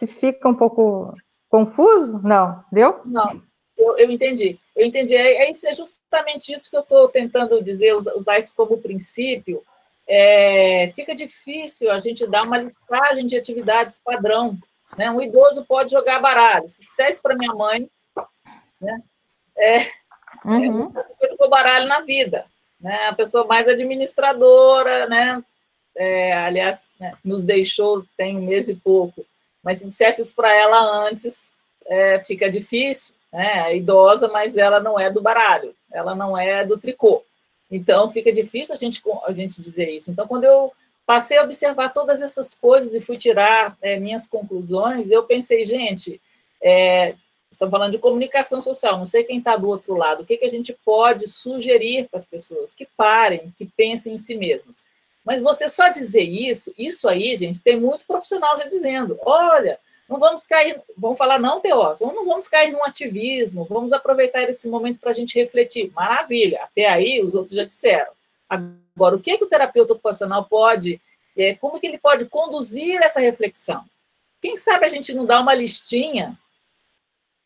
se fica um pouco confuso. Não, deu? Não, eu, eu entendi. Eu entendi. É, é, é justamente isso que eu estou tentando dizer, usar isso como princípio. É, fica difícil a gente dar uma listagem de atividades padrão. Né? Um idoso pode jogar baralho. Se dissesse para minha mãe, né? É, uhum. é, jogou baralho na vida. Né? A pessoa mais administradora, né? É, aliás, né, nos deixou tem um mês e pouco. Mas se dissesse isso para ela antes, é, fica difícil né? É idosa, mas ela não é do baralho, ela não é do tricô. Então, fica difícil a gente, a gente dizer isso. Então, quando eu passei a observar todas essas coisas e fui tirar é, minhas conclusões, eu pensei, gente, é, estamos falando de comunicação social, não sei quem está do outro lado, o que, que a gente pode sugerir para as pessoas? Que parem, que pensem em si mesmas. Mas você só dizer isso, isso aí, gente, tem muito profissional já dizendo, olha, não vamos cair, vamos falar não teórico, não vamos cair num ativismo, vamos aproveitar esse momento para a gente refletir. Maravilha, até aí os outros já disseram. Agora, o que, que o terapeuta ocupacional pode, é, como que ele pode conduzir essa reflexão? Quem sabe a gente não dá uma listinha,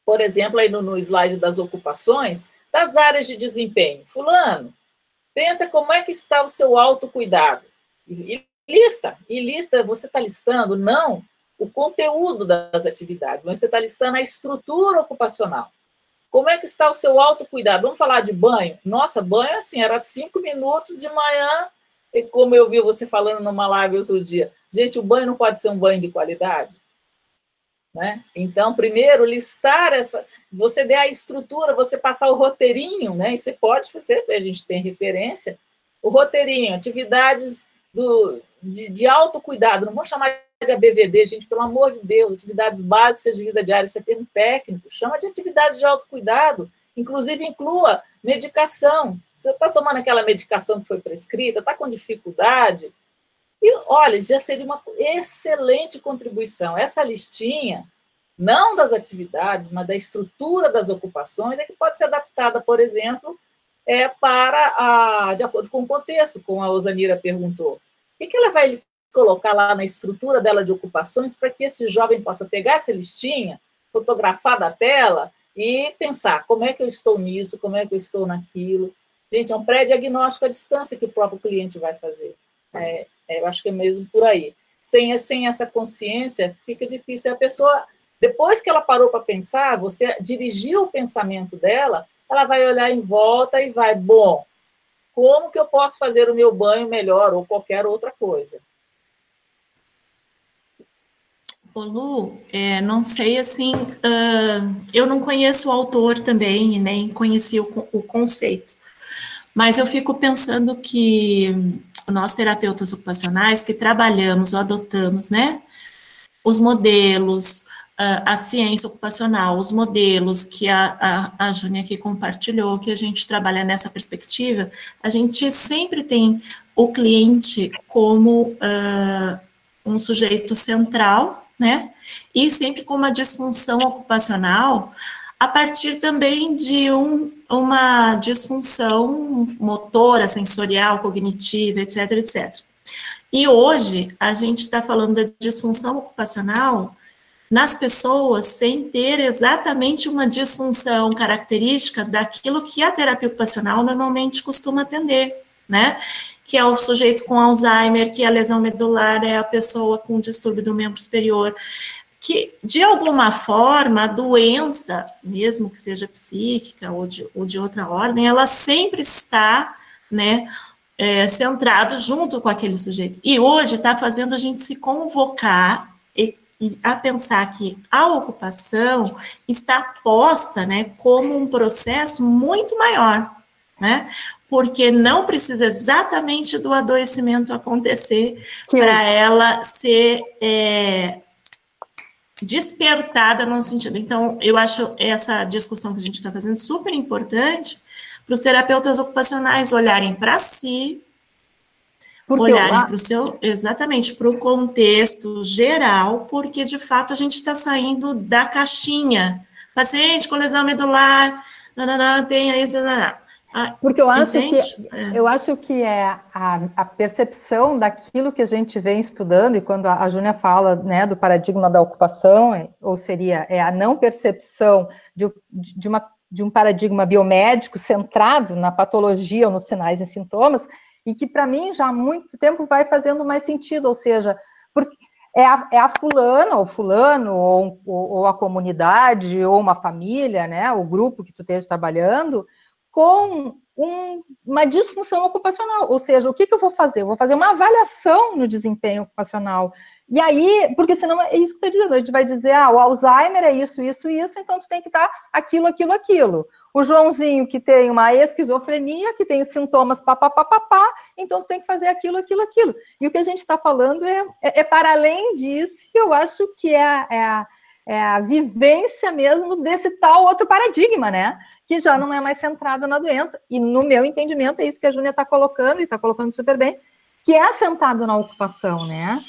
por exemplo, aí no, no slide das ocupações, das áreas de desempenho. Fulano, Pensa como é que está o seu autocuidado. E lista, e lista, você está listando não o conteúdo das atividades, mas você está listando a estrutura ocupacional. Como é que está o seu autocuidado? Vamos falar de banho? Nossa, banho assim, era cinco minutos de manhã, e como eu vi você falando numa live outro dia. Gente, o banho não pode ser um banho de qualidade? Né? Então, primeiro, listar, você der a estrutura, você passar o roteirinho, né? E você pode fazer, a gente tem referência, o roteirinho, atividades do, de, de autocuidado, não vou chamar de ABVD, gente, pelo amor de Deus, atividades básicas de vida diária, isso é termo técnico, chama de atividades de autocuidado, inclusive inclua medicação. Você está tomando aquela medicação que foi prescrita, está com dificuldade, e olha, já seria uma excelente contribuição. Essa listinha, não das atividades, mas da estrutura das ocupações, é que pode ser adaptada, por exemplo, é, para a, de acordo com o contexto, como a Osanira perguntou. O que, ela vai colocar lá na estrutura dela de ocupações para que esse jovem possa pegar essa listinha, fotografar da tela e pensar como é que eu estou nisso, como é que eu estou naquilo. Gente, é um pré-diagnóstico à distância que o próprio cliente vai fazer. É, eu acho que é mesmo por aí. Sem, sem essa consciência, fica difícil. A pessoa, depois que ela parou para pensar, você dirigiu o pensamento dela ela vai olhar em volta e vai, bom, como que eu posso fazer o meu banho melhor ou qualquer outra coisa? Ô Lu, é, não sei assim, uh, eu não conheço o autor também, nem conheci o, o conceito, mas eu fico pensando que nós terapeutas ocupacionais que trabalhamos ou adotamos, né, os modelos, a ciência ocupacional, os modelos que a, a, a Júnia aqui compartilhou, que a gente trabalha nessa perspectiva, a gente sempre tem o cliente como uh, um sujeito central, né? E sempre com uma disfunção ocupacional, a partir também de um, uma disfunção motora, sensorial, cognitiva, etc, etc. E hoje a gente está falando da disfunção ocupacional nas pessoas sem ter exatamente uma disfunção característica daquilo que a terapia ocupacional normalmente costuma atender, né? Que é o sujeito com Alzheimer, que é a lesão medular, é a pessoa com distúrbio do membro superior, que de alguma forma a doença, mesmo que seja psíquica ou de, ou de outra ordem, ela sempre está, né? É, centrado junto com aquele sujeito. E hoje está fazendo a gente se convocar e a pensar que a ocupação está posta, né, como um processo muito maior, né? Porque não precisa exatamente do adoecimento acontecer para ela ser é, despertada no sentido. Então, eu acho essa discussão que a gente está fazendo super importante para os terapeutas ocupacionais olharem para si, porque olharem para o seu, exatamente, para o contexto geral, porque de fato a gente está saindo da caixinha. Paciente com lesão medular, nananã, tem aí, nananã. Ah, porque eu acho Entende? que é. eu acho que é a, a, percepção daquilo que a gente vem estudando, e quando a, a Júnia fala né, do paradigma da ocupação, é, ou seria é a não percepção de, de, uma, de um paradigma biomédico centrado na patologia ou nos sinais e sintomas, e que para mim já há muito tempo vai fazendo mais sentido, ou seja, porque é a, é a fulana, ou fulano, ou, ou, ou, a comunidade, ou uma família, né, o grupo que tu esteja trabalhando, com um, uma disfunção ocupacional, ou seja, o que, que eu vou fazer? Eu vou fazer uma avaliação no desempenho ocupacional, e aí, porque senão é isso que estou dizendo, a gente vai dizer, ah, o Alzheimer é isso, isso, isso, então tu tem que estar aquilo, aquilo, aquilo o Joãozinho que tem uma esquizofrenia, que tem os sintomas papapá, então você tem que fazer aquilo, aquilo, aquilo. E o que a gente está falando é, é, é, para além disso, eu acho que é, é, é a vivência mesmo desse tal outro paradigma, né? Que já não é mais centrado na doença. E no meu entendimento, é isso que a Júnia está colocando, e está colocando super bem, que é assentado na ocupação, né?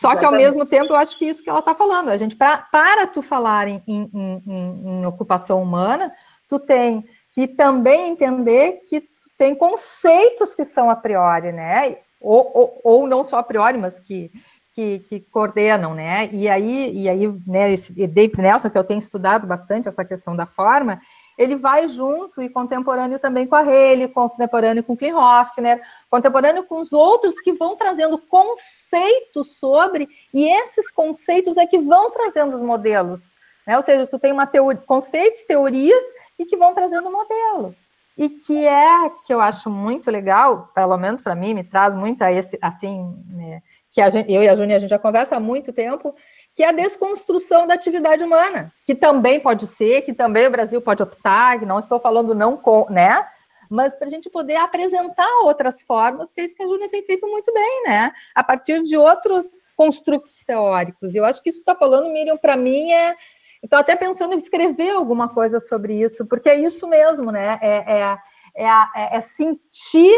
Só que ao mesmo tempo eu acho que isso que ela está falando, a gente para, para tu falar em, em, em, em, ocupação humana, tu tem que também entender que tu tem conceitos que são a priori, né? Ou, ou, ou não só a priori, mas que, que, que, coordenam, né? E aí, e aí né, esse David Nelson, que eu tenho estudado bastante essa questão da forma, ele vai junto e contemporâneo também com a Haley, contemporâneo com Klinghofner, contemporâneo com os outros que vão trazendo conceitos sobre, e esses conceitos é que vão trazendo os modelos. Né? Ou seja, tu tem uma teoria, conceitos, teorias, e que vão trazendo modelo. E que é, que eu acho muito legal, pelo menos para mim, me traz muito a esse, assim, né, que gente, eu e a Júnia, a gente já conversa há muito tempo, que é a desconstrução da atividade humana, que também pode ser, que também o Brasil pode optar, não estou falando não com, né? Mas para a gente poder apresentar outras formas, que é isso que a Júlia tem feito muito bem, né? A partir de outros construtos teóricos. Eu acho que isso está falando, Miriam, para mim é. Estou até pensando em escrever alguma coisa sobre isso, porque é isso mesmo, né? É, é, é, é, é sentir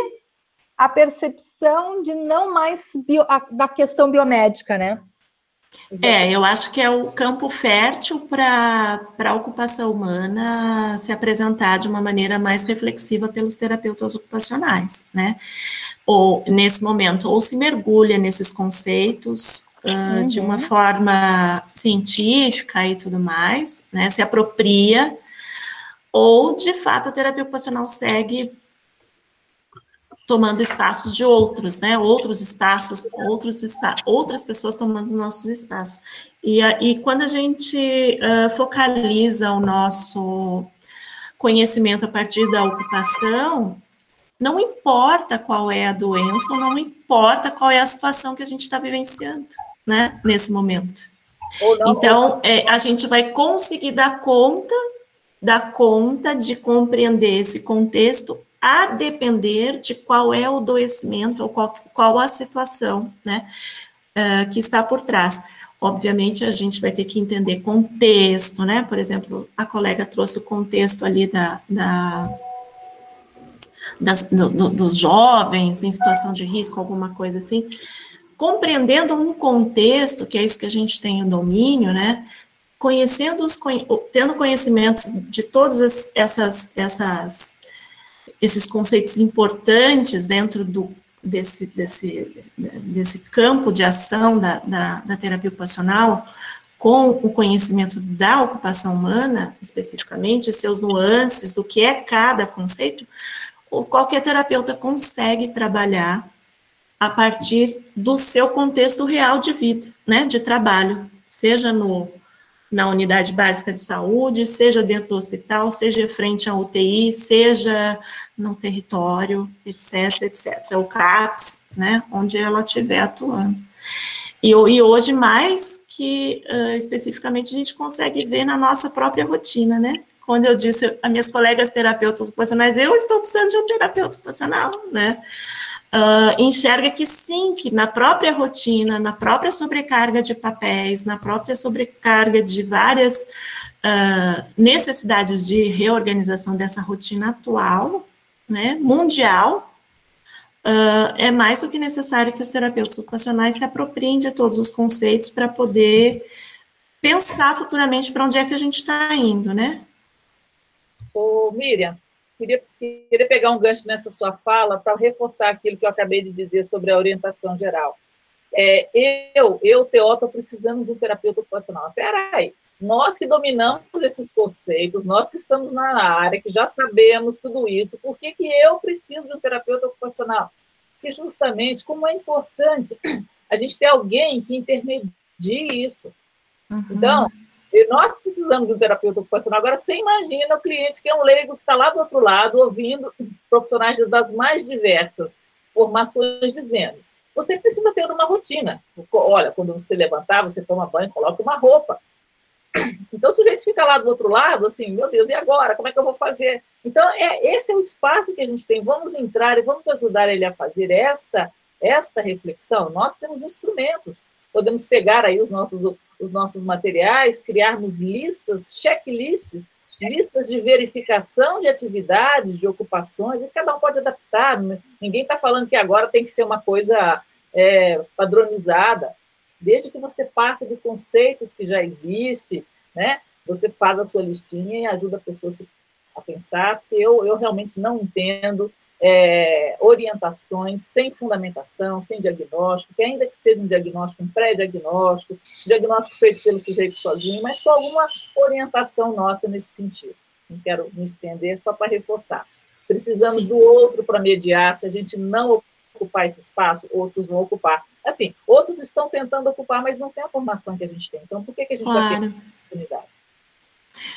a percepção de não mais bio, a, da questão biomédica, né? É, eu acho que é o campo fértil para a ocupação humana se apresentar de uma maneira mais reflexiva pelos terapeutas ocupacionais, né? Ou, nesse momento, ou se mergulha nesses conceitos uh, uhum. de uma forma científica e tudo mais, né? Se apropria, ou, de fato, a terapia ocupacional segue tomando espaços de outros, né? Outros espaços, outros espa outras pessoas tomando os nossos espaços. E, e quando a gente uh, focaliza o nosso conhecimento a partir da ocupação, não importa qual é a doença, não importa qual é a situação que a gente está vivenciando, né? Nesse momento. Não, então, é, a gente vai conseguir dar conta, dar conta de compreender esse contexto a depender de qual é o adoecimento ou qual, qual a situação, né, uh, que está por trás. Obviamente, a gente vai ter que entender contexto, né, por exemplo, a colega trouxe o contexto ali da, da das, do, do, dos jovens em situação de risco, alguma coisa assim, compreendendo um contexto, que é isso que a gente tem o domínio, né, conhecendo os, tendo conhecimento de todas essas, essas esses conceitos importantes dentro do, desse, desse, desse campo de ação da, da, da terapia ocupacional, com o conhecimento da ocupação humana, especificamente, seus nuances, do que é cada conceito, qualquer terapeuta consegue trabalhar a partir do seu contexto real de vida, né, de trabalho, seja no na unidade básica de saúde, seja dentro do hospital, seja frente à UTI, seja no território, etc, etc. O CAPS, né, onde ela estiver atuando. E, e hoje, mais que uh, especificamente, a gente consegue ver na nossa própria rotina, né? Quando eu disse a minhas colegas terapeutas ocupacionais, eu estou precisando de um terapeuta ocupacional, né? Uh, enxerga que sim, que na própria rotina, na própria sobrecarga de papéis, na própria sobrecarga de várias uh, necessidades de reorganização dessa rotina atual, né, mundial, uh, é mais do que necessário que os terapeutas ocupacionais se apropriem de todos os conceitos para poder pensar futuramente para onde é que a gente está indo, né? Ô, Miriam, queria, queria pegar um gancho nessa sua fala para reforçar aquilo que eu acabei de dizer sobre a orientação geral. É, eu, eu, Teó, estou precisando de um terapeuta ocupacional. Espera aí, nós que dominamos esses conceitos, nós que estamos na área, que já sabemos tudo isso, por que, que eu preciso de um terapeuta ocupacional? Porque justamente como é importante a gente ter alguém que intermedie isso. Uhum. Então, e nós precisamos de um terapeuta ocupacional. Agora, você imagina o cliente que é um leigo que está lá do outro lado, ouvindo profissionais das mais diversas formações dizendo: você precisa ter uma rotina. Olha, quando você levantar, você toma banho, coloca uma roupa. Então, o sujeito fica lá do outro lado, assim, meu Deus, e agora? Como é que eu vou fazer? Então, é, esse é o espaço que a gente tem. Vamos entrar e vamos ajudar ele a fazer esta, esta reflexão. Nós temos instrumentos. Podemos pegar aí os nossos os nossos materiais, criarmos listas, checklists, listas de verificação de atividades, de ocupações, e cada um pode adaptar. Ninguém está falando que agora tem que ser uma coisa é, padronizada. Desde que você parta de conceitos que já existem, né? Você faz a sua listinha e ajuda a pessoa a pensar, porque eu, eu realmente não entendo é, orientações sem fundamentação, sem diagnóstico, que ainda que seja um diagnóstico, um pré-diagnóstico, diagnóstico feito pelo sujeito sozinho, mas com alguma orientação nossa nesse sentido. não quero me estender, só para reforçar. Precisamos Sim. do outro para mediar, se a gente não ocupar esse espaço, outros vão ocupar. Assim, outros estão tentando ocupar, mas não tem a formação que a gente tem. Então, por que, que a gente claro. vai ter oportunidade?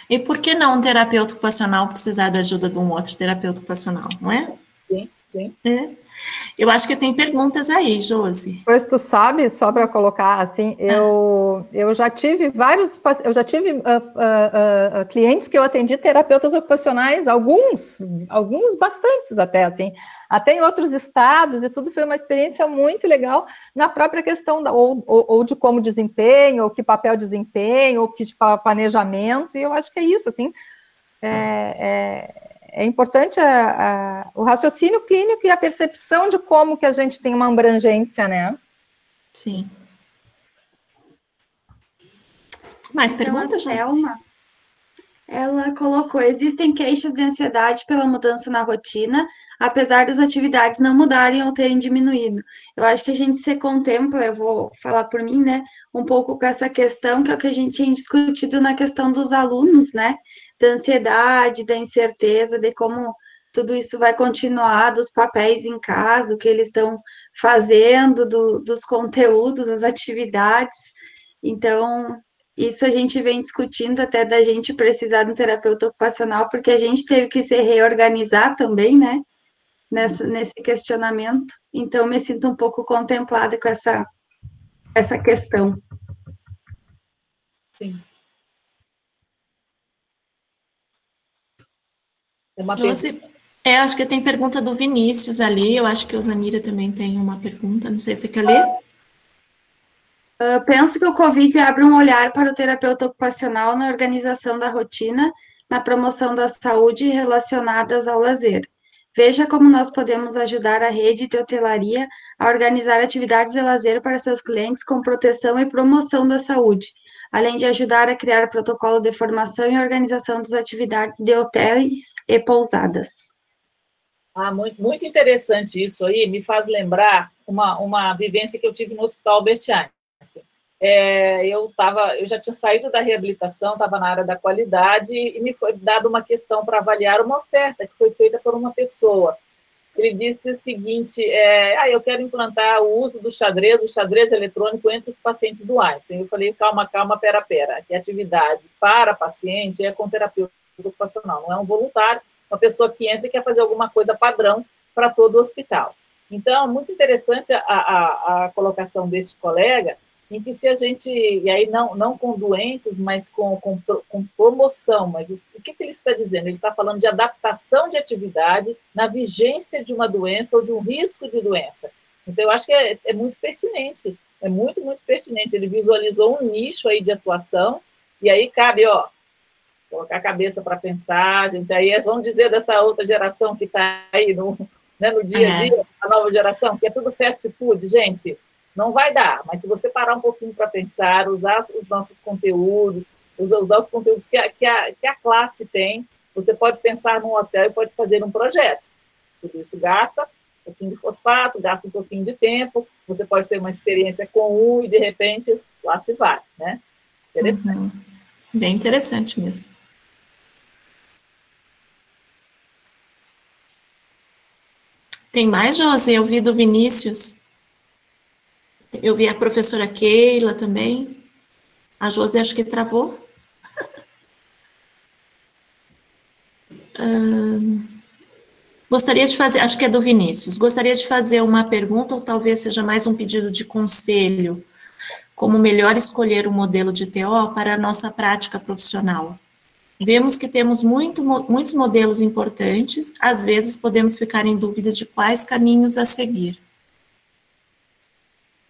E por que não um terapeuta ocupacional precisar da ajuda de um outro terapeuta ocupacional, não é? Sim, sim. É. Eu acho que tem perguntas aí, Josi. Pois tu sabe, só para colocar assim, eu, eu já tive vários, eu já tive uh, uh, uh, clientes que eu atendi terapeutas ocupacionais, alguns, alguns bastantes até assim, até em outros estados e tudo foi uma experiência muito legal na própria questão da, ou, ou, ou de como desempenho, ou que papel desempenho, ou que de planejamento, e eu acho que é isso, assim, é, é é importante a, a, o raciocínio clínico e a percepção de como que a gente tem uma abrangência, né? Sim. Mais então, perguntas, Selma? Ela colocou: existem queixas de ansiedade pela mudança na rotina, apesar das atividades não mudarem ou terem diminuído. Eu acho que a gente se contempla, eu vou falar por mim, né, um pouco com essa questão, que é o que a gente tem discutido na questão dos alunos, né, da ansiedade, da incerteza, de como tudo isso vai continuar, dos papéis em casa, o que eles estão fazendo, do, dos conteúdos, das atividades. Então, isso a gente vem discutindo até da gente precisar de um terapeuta ocupacional, porque a gente teve que se reorganizar também, né? Nessa, nesse questionamento. Então, me sinto um pouco contemplada com essa, essa questão. Sim. É uma Josi, é, acho que tem pergunta do Vinícius ali, eu acho que o Zanira também tem uma pergunta, não sei se você quer ler. Uh, penso que o Covid abre um olhar para o terapeuta ocupacional na organização da rotina, na promoção da saúde relacionadas ao lazer. Veja como nós podemos ajudar a rede de hotelaria a organizar atividades de lazer para seus clientes com proteção e promoção da saúde, além de ajudar a criar protocolo de formação e organização das atividades de hotéis e pousadas. Ah, muito, muito interessante isso aí, me faz lembrar uma, uma vivência que eu tive no Hospital Albert Einstein. É, eu, tava, eu já tinha saído da reabilitação, estava na área da qualidade, e me foi dada uma questão para avaliar uma oferta que foi feita por uma pessoa ele disse o seguinte: é, ah, eu quero implantar o uso do xadrez, o xadrez eletrônico entre os pacientes do Einstein. Eu falei: calma, calma, pera, pera. Que atividade para paciente é com terapeuta ocupacional, não é um voluntário, uma pessoa que entra e quer fazer alguma coisa padrão para todo o hospital. Então, muito interessante a, a, a colocação deste colega, em que se a gente, e aí não, não com doentes, mas com, com, com promoção, mas o, o que, que ele está dizendo? Ele está falando de adaptação de atividade na vigência de uma doença ou de um risco de doença. Então, eu acho que é, é muito pertinente, é muito, muito pertinente. Ele visualizou um nicho aí de atuação, e aí cabe, ó, colocar a cabeça para pensar, gente, aí é, vamos dizer dessa outra geração que está aí no, né, no dia a dia, a nova geração, que é tudo fast food, gente, não vai dar, mas se você parar um pouquinho para pensar, usar os nossos conteúdos, usar, os conteúdos que a, que, a, que a classe tem, você pode pensar num hotel e pode fazer um projeto. Tudo isso gasta um pouquinho de fosfato, gasta um pouquinho de tempo, você pode ter uma experiência com um e, de repente, lá se vai, né? Interessante. Uhum. Bem interessante mesmo. Tem mais, José? Eu vi do Vinícius. Eu vi a professora Keila também. A Josi acho que travou. *laughs* gostaria de fazer, acho que é do Vinícius, gostaria de fazer uma pergunta, ou talvez seja mais um pedido de conselho, como melhor escolher o modelo de TO para a nossa prática profissional. Vemos que temos muito, muitos modelos importantes, às vezes podemos ficar em dúvida de quais caminhos a seguir.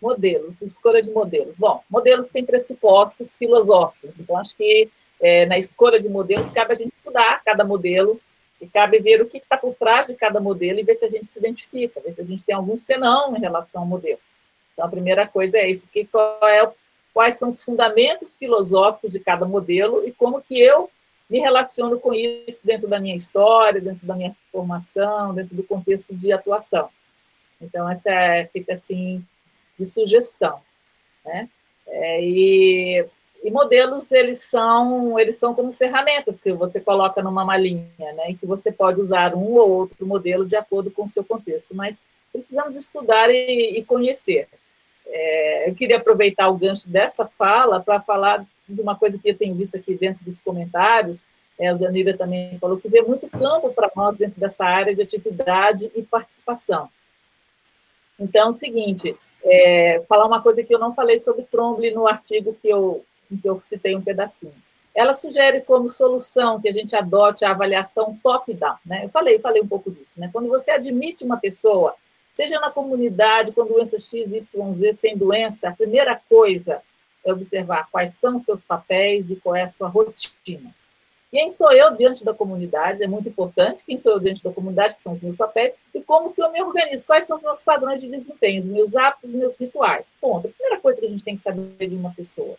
Modelos, escolha de modelos. Bom, modelos têm pressupostos filosóficos, então acho que é, na escolha de modelos cabe a gente estudar cada modelo e cabe ver o que está por trás de cada modelo e ver se a gente se identifica, ver se a gente tem algum senão em relação ao modelo. Então, a primeira coisa é isso, que, é, quais são os fundamentos filosóficos de cada modelo e como que eu me relaciono com isso dentro da minha história, dentro da minha formação, dentro do contexto de atuação. Então, essa é, fica assim, de sugestão. Né? É, e E modelos, eles são, eles são como ferramentas que você coloca numa malinha, né, e que você pode usar um ou outro modelo de acordo com o seu contexto, mas precisamos estudar e, e conhecer. É, eu queria aproveitar o gancho desta fala para falar de uma coisa que eu tenho visto aqui dentro dos comentários, é, a Zanira também falou que vê muito campo para nós dentro dessa área de atividade e participação. Então, é o seguinte, é, falar uma coisa que eu não falei sobre Tromble no artigo que eu em que eu citei um pedacinho. Ela sugere como solução que a gente adote a avaliação top-down. Né? Eu falei, falei um pouco disso. Né? Quando você admite uma pessoa, seja na comunidade, com doença X, Y, Z, sem doença, a primeira coisa é observar quais são seus papéis e qual é a sua rotina. Quem sou eu diante da comunidade é muito importante. Quem sou eu diante da comunidade, que são os meus papéis, e como que eu me organizo, quais são os meus padrões de desempenho, os meus hábitos, os meus rituais. Ponto. A primeira coisa que a gente tem que saber de uma pessoa.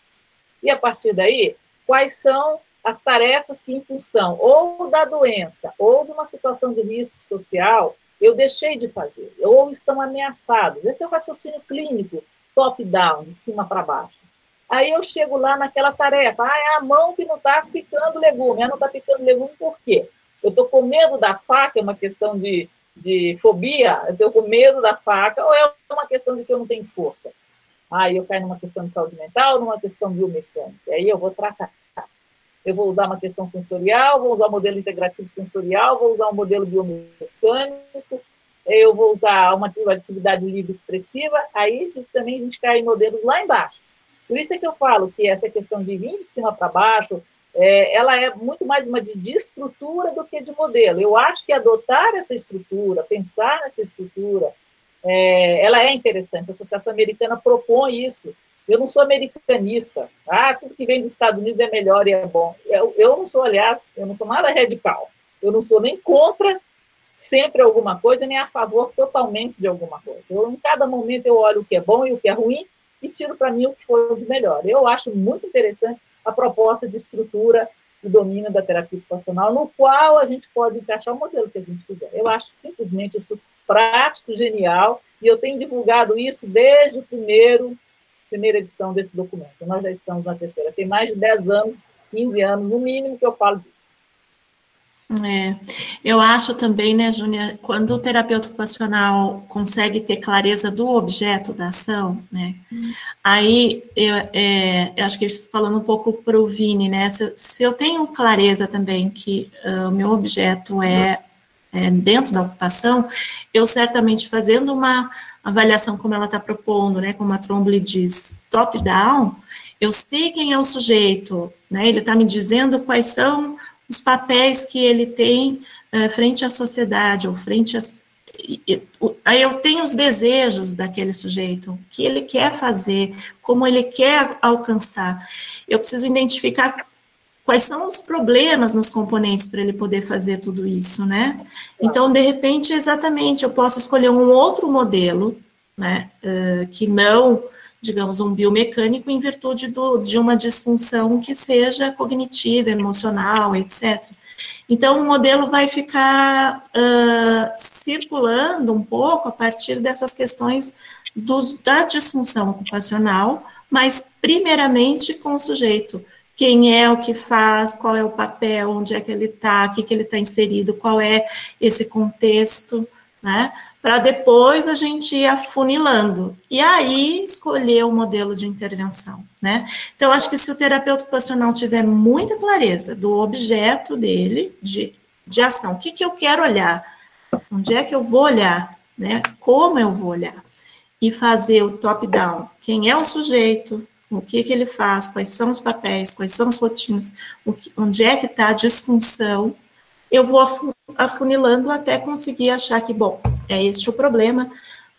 E a partir daí, quais são as tarefas que, em função ou da doença ou de uma situação de risco social, eu deixei de fazer, ou estão ameaçados. Esse é o raciocínio clínico, top-down, de cima para baixo. Aí eu chego lá naquela tarefa, ah, é a mão que não está picando legume. Ah, não está picando legume por quê? Eu estou com medo da faca, é uma questão de, de fobia, eu estou com medo da faca, ou é uma questão de que eu não tenho força? Aí eu caio numa questão de saúde mental, numa questão biomecânica. Aí eu vou tratar. Eu vou usar uma questão sensorial, vou usar um modelo integrativo sensorial, vou usar um modelo biomecânico, eu vou usar uma atividade livre expressiva, aí também a gente cai em modelos lá embaixo. Por isso é que eu falo que essa questão de vir de cima para baixo, é, ela é muito mais uma de, de estrutura do que de modelo. Eu acho que adotar essa estrutura, pensar nessa estrutura, é, ela é interessante. A Associação Americana propõe isso. Eu não sou americanista. Ah, tudo que vem dos Estados Unidos é melhor e é bom. Eu, eu não sou, aliás, eu não sou nada radical. Eu não sou nem contra sempre alguma coisa, nem a favor totalmente de alguma coisa. Eu, em cada momento eu olho o que é bom e o que é ruim e tiro para mim o que foi de melhor. Eu acho muito interessante a proposta de estrutura do domínio da terapia ocupacional, no qual a gente pode encaixar o modelo que a gente quiser. Eu acho simplesmente isso prático, genial, e eu tenho divulgado isso desde o primeiro, primeira edição desse documento. Nós já estamos na terceira. Tem mais de 10 anos, 15 anos, no mínimo, que eu falo disso. É, eu acho também, né, Júnia, quando o terapeuta ocupacional consegue ter clareza do objeto da ação, né, aí eu, é, eu acho que falando um pouco para o Vini, né, se, se, eu tenho clareza também que uh, o meu objeto é é, dentro da ocupação, eu certamente fazendo uma avaliação como ela está propondo, né, como a Trombley diz, top-down, eu sei quem é o sujeito, né, ele está me dizendo quais são os papéis que ele tem uh, frente à sociedade, ou frente às aí eu tenho os desejos daquele sujeito, o que ele quer fazer, como ele quer alcançar. Eu preciso identificar quais são os problemas nos componentes para ele poder fazer tudo isso, né? Então, de repente, exatamente, eu posso escolher um outro modelo, né, uh, que não, digamos, um biomecânico em virtude do, de uma disfunção que seja cognitiva, emocional, etc. Então, o modelo vai ficar uh, circulando um pouco a partir dessas questões dos, da disfunção ocupacional, mas primeiramente com o sujeito quem é o que faz, qual é o papel, onde é que ele está, o que, que ele está inserido, qual é esse contexto, né? Para depois a gente ir afunilando. E aí escolher o modelo de intervenção, né? Então, acho que se o terapeuta ocupacional tiver muita clareza do objeto dele, de, de ação, o que, que eu quero olhar, onde é que eu vou olhar, né? Como eu vou olhar, e fazer o top-down, quem é o sujeito, o que, que ele faz, quais são os papéis, quais são as rotinas, que, onde é que está a disfunção, eu vou afunilando até conseguir achar que, bom, é este o problema,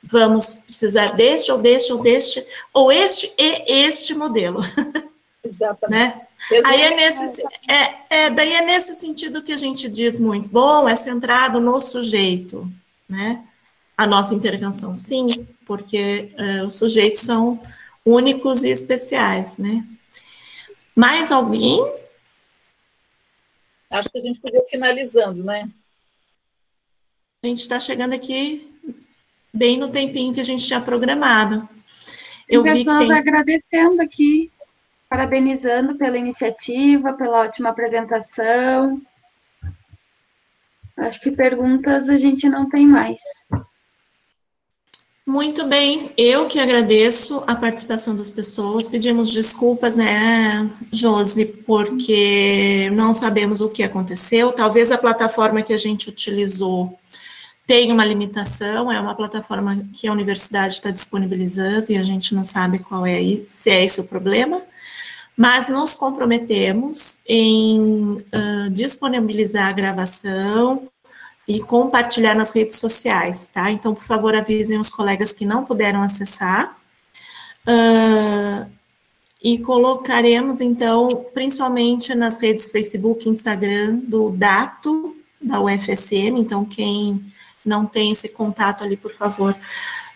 vamos precisar deste ou deste ou deste, ou este e este modelo. *laughs* Exatamente. né? Aí é nesse, é, é, daí é nesse sentido que a gente diz muito, bom, é centrado no sujeito, né? A nossa intervenção, sim, porque uh, os sujeitos são únicos e especiais, né? Mais alguém? Acho que a gente podia finalizando, né? A gente está chegando aqui bem no tempinho que a gente tinha programado. Eu vi que tem... agradecendo aqui. parabenizando pela iniciativa, pela ótima apresentação. Acho que perguntas a gente não tem mais. Muito bem, eu que agradeço a participação das pessoas. Pedimos desculpas, né, Josi, porque não sabemos o que aconteceu. Talvez a plataforma que a gente utilizou tenha uma limitação, é uma plataforma que a universidade está disponibilizando e a gente não sabe qual é, se é esse o problema. Mas nos comprometemos em uh, disponibilizar a gravação e compartilhar nas redes sociais, tá? Então, por favor, avisem os colegas que não puderam acessar. Uh, e colocaremos, então, principalmente nas redes Facebook e Instagram do Dato, da UFSM. Então, quem não tem esse contato ali, por favor,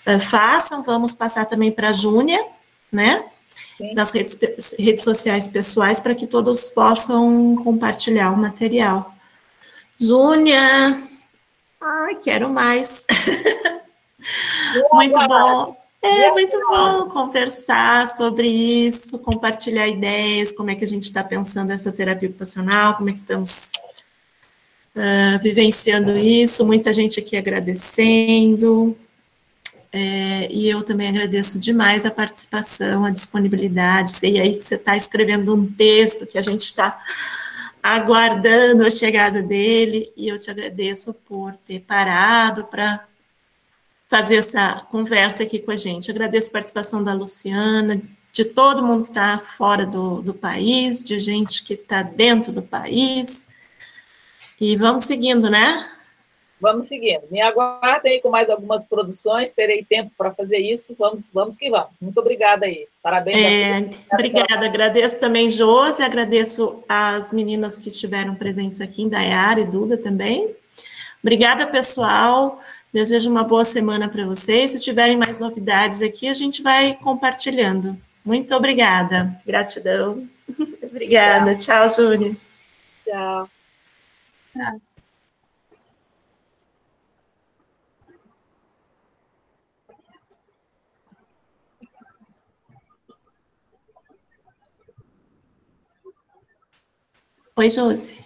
uh, façam. Vamos passar também para a Júnia, né? Sim. Nas redes, redes sociais pessoais, para que todos possam compartilhar o material. Júnia, Ai, quero mais. muito bom. É muito bom conversar sobre isso, compartilhar ideias, como é que a gente está pensando essa terapia ocupacional, como é que estamos uh, vivenciando isso. Muita gente aqui agradecendo. É, e eu também agradeço demais a participação, a disponibilidade. Sei aí que você está escrevendo um texto que a gente está aguardando a chegada dele, e eu te agradeço por ter parado para fazer essa conversa aqui com a gente. Agradeço a participação da Luciana, de todo mundo que está fora do, do país, de gente que está dentro do país. E vamos seguindo, né? Vamos seguindo. Me aguardem aí com mais algumas produções, terei tempo para fazer isso. Vamos, vamos que vamos. Muito obrigada aí. Parabéns. É, obrigada, agradeço também, Josi, agradeço as meninas que estiveram presentes aqui, Dayara e Duda também. Obrigada, pessoal. Desejo uma boa semana para vocês. Se tiverem mais novidades aqui, a gente vai compartilhando. Muito obrigada. Gratidão. *laughs* obrigada. Tchau, Júlia. Tchau. Tchau. Oi, Josi.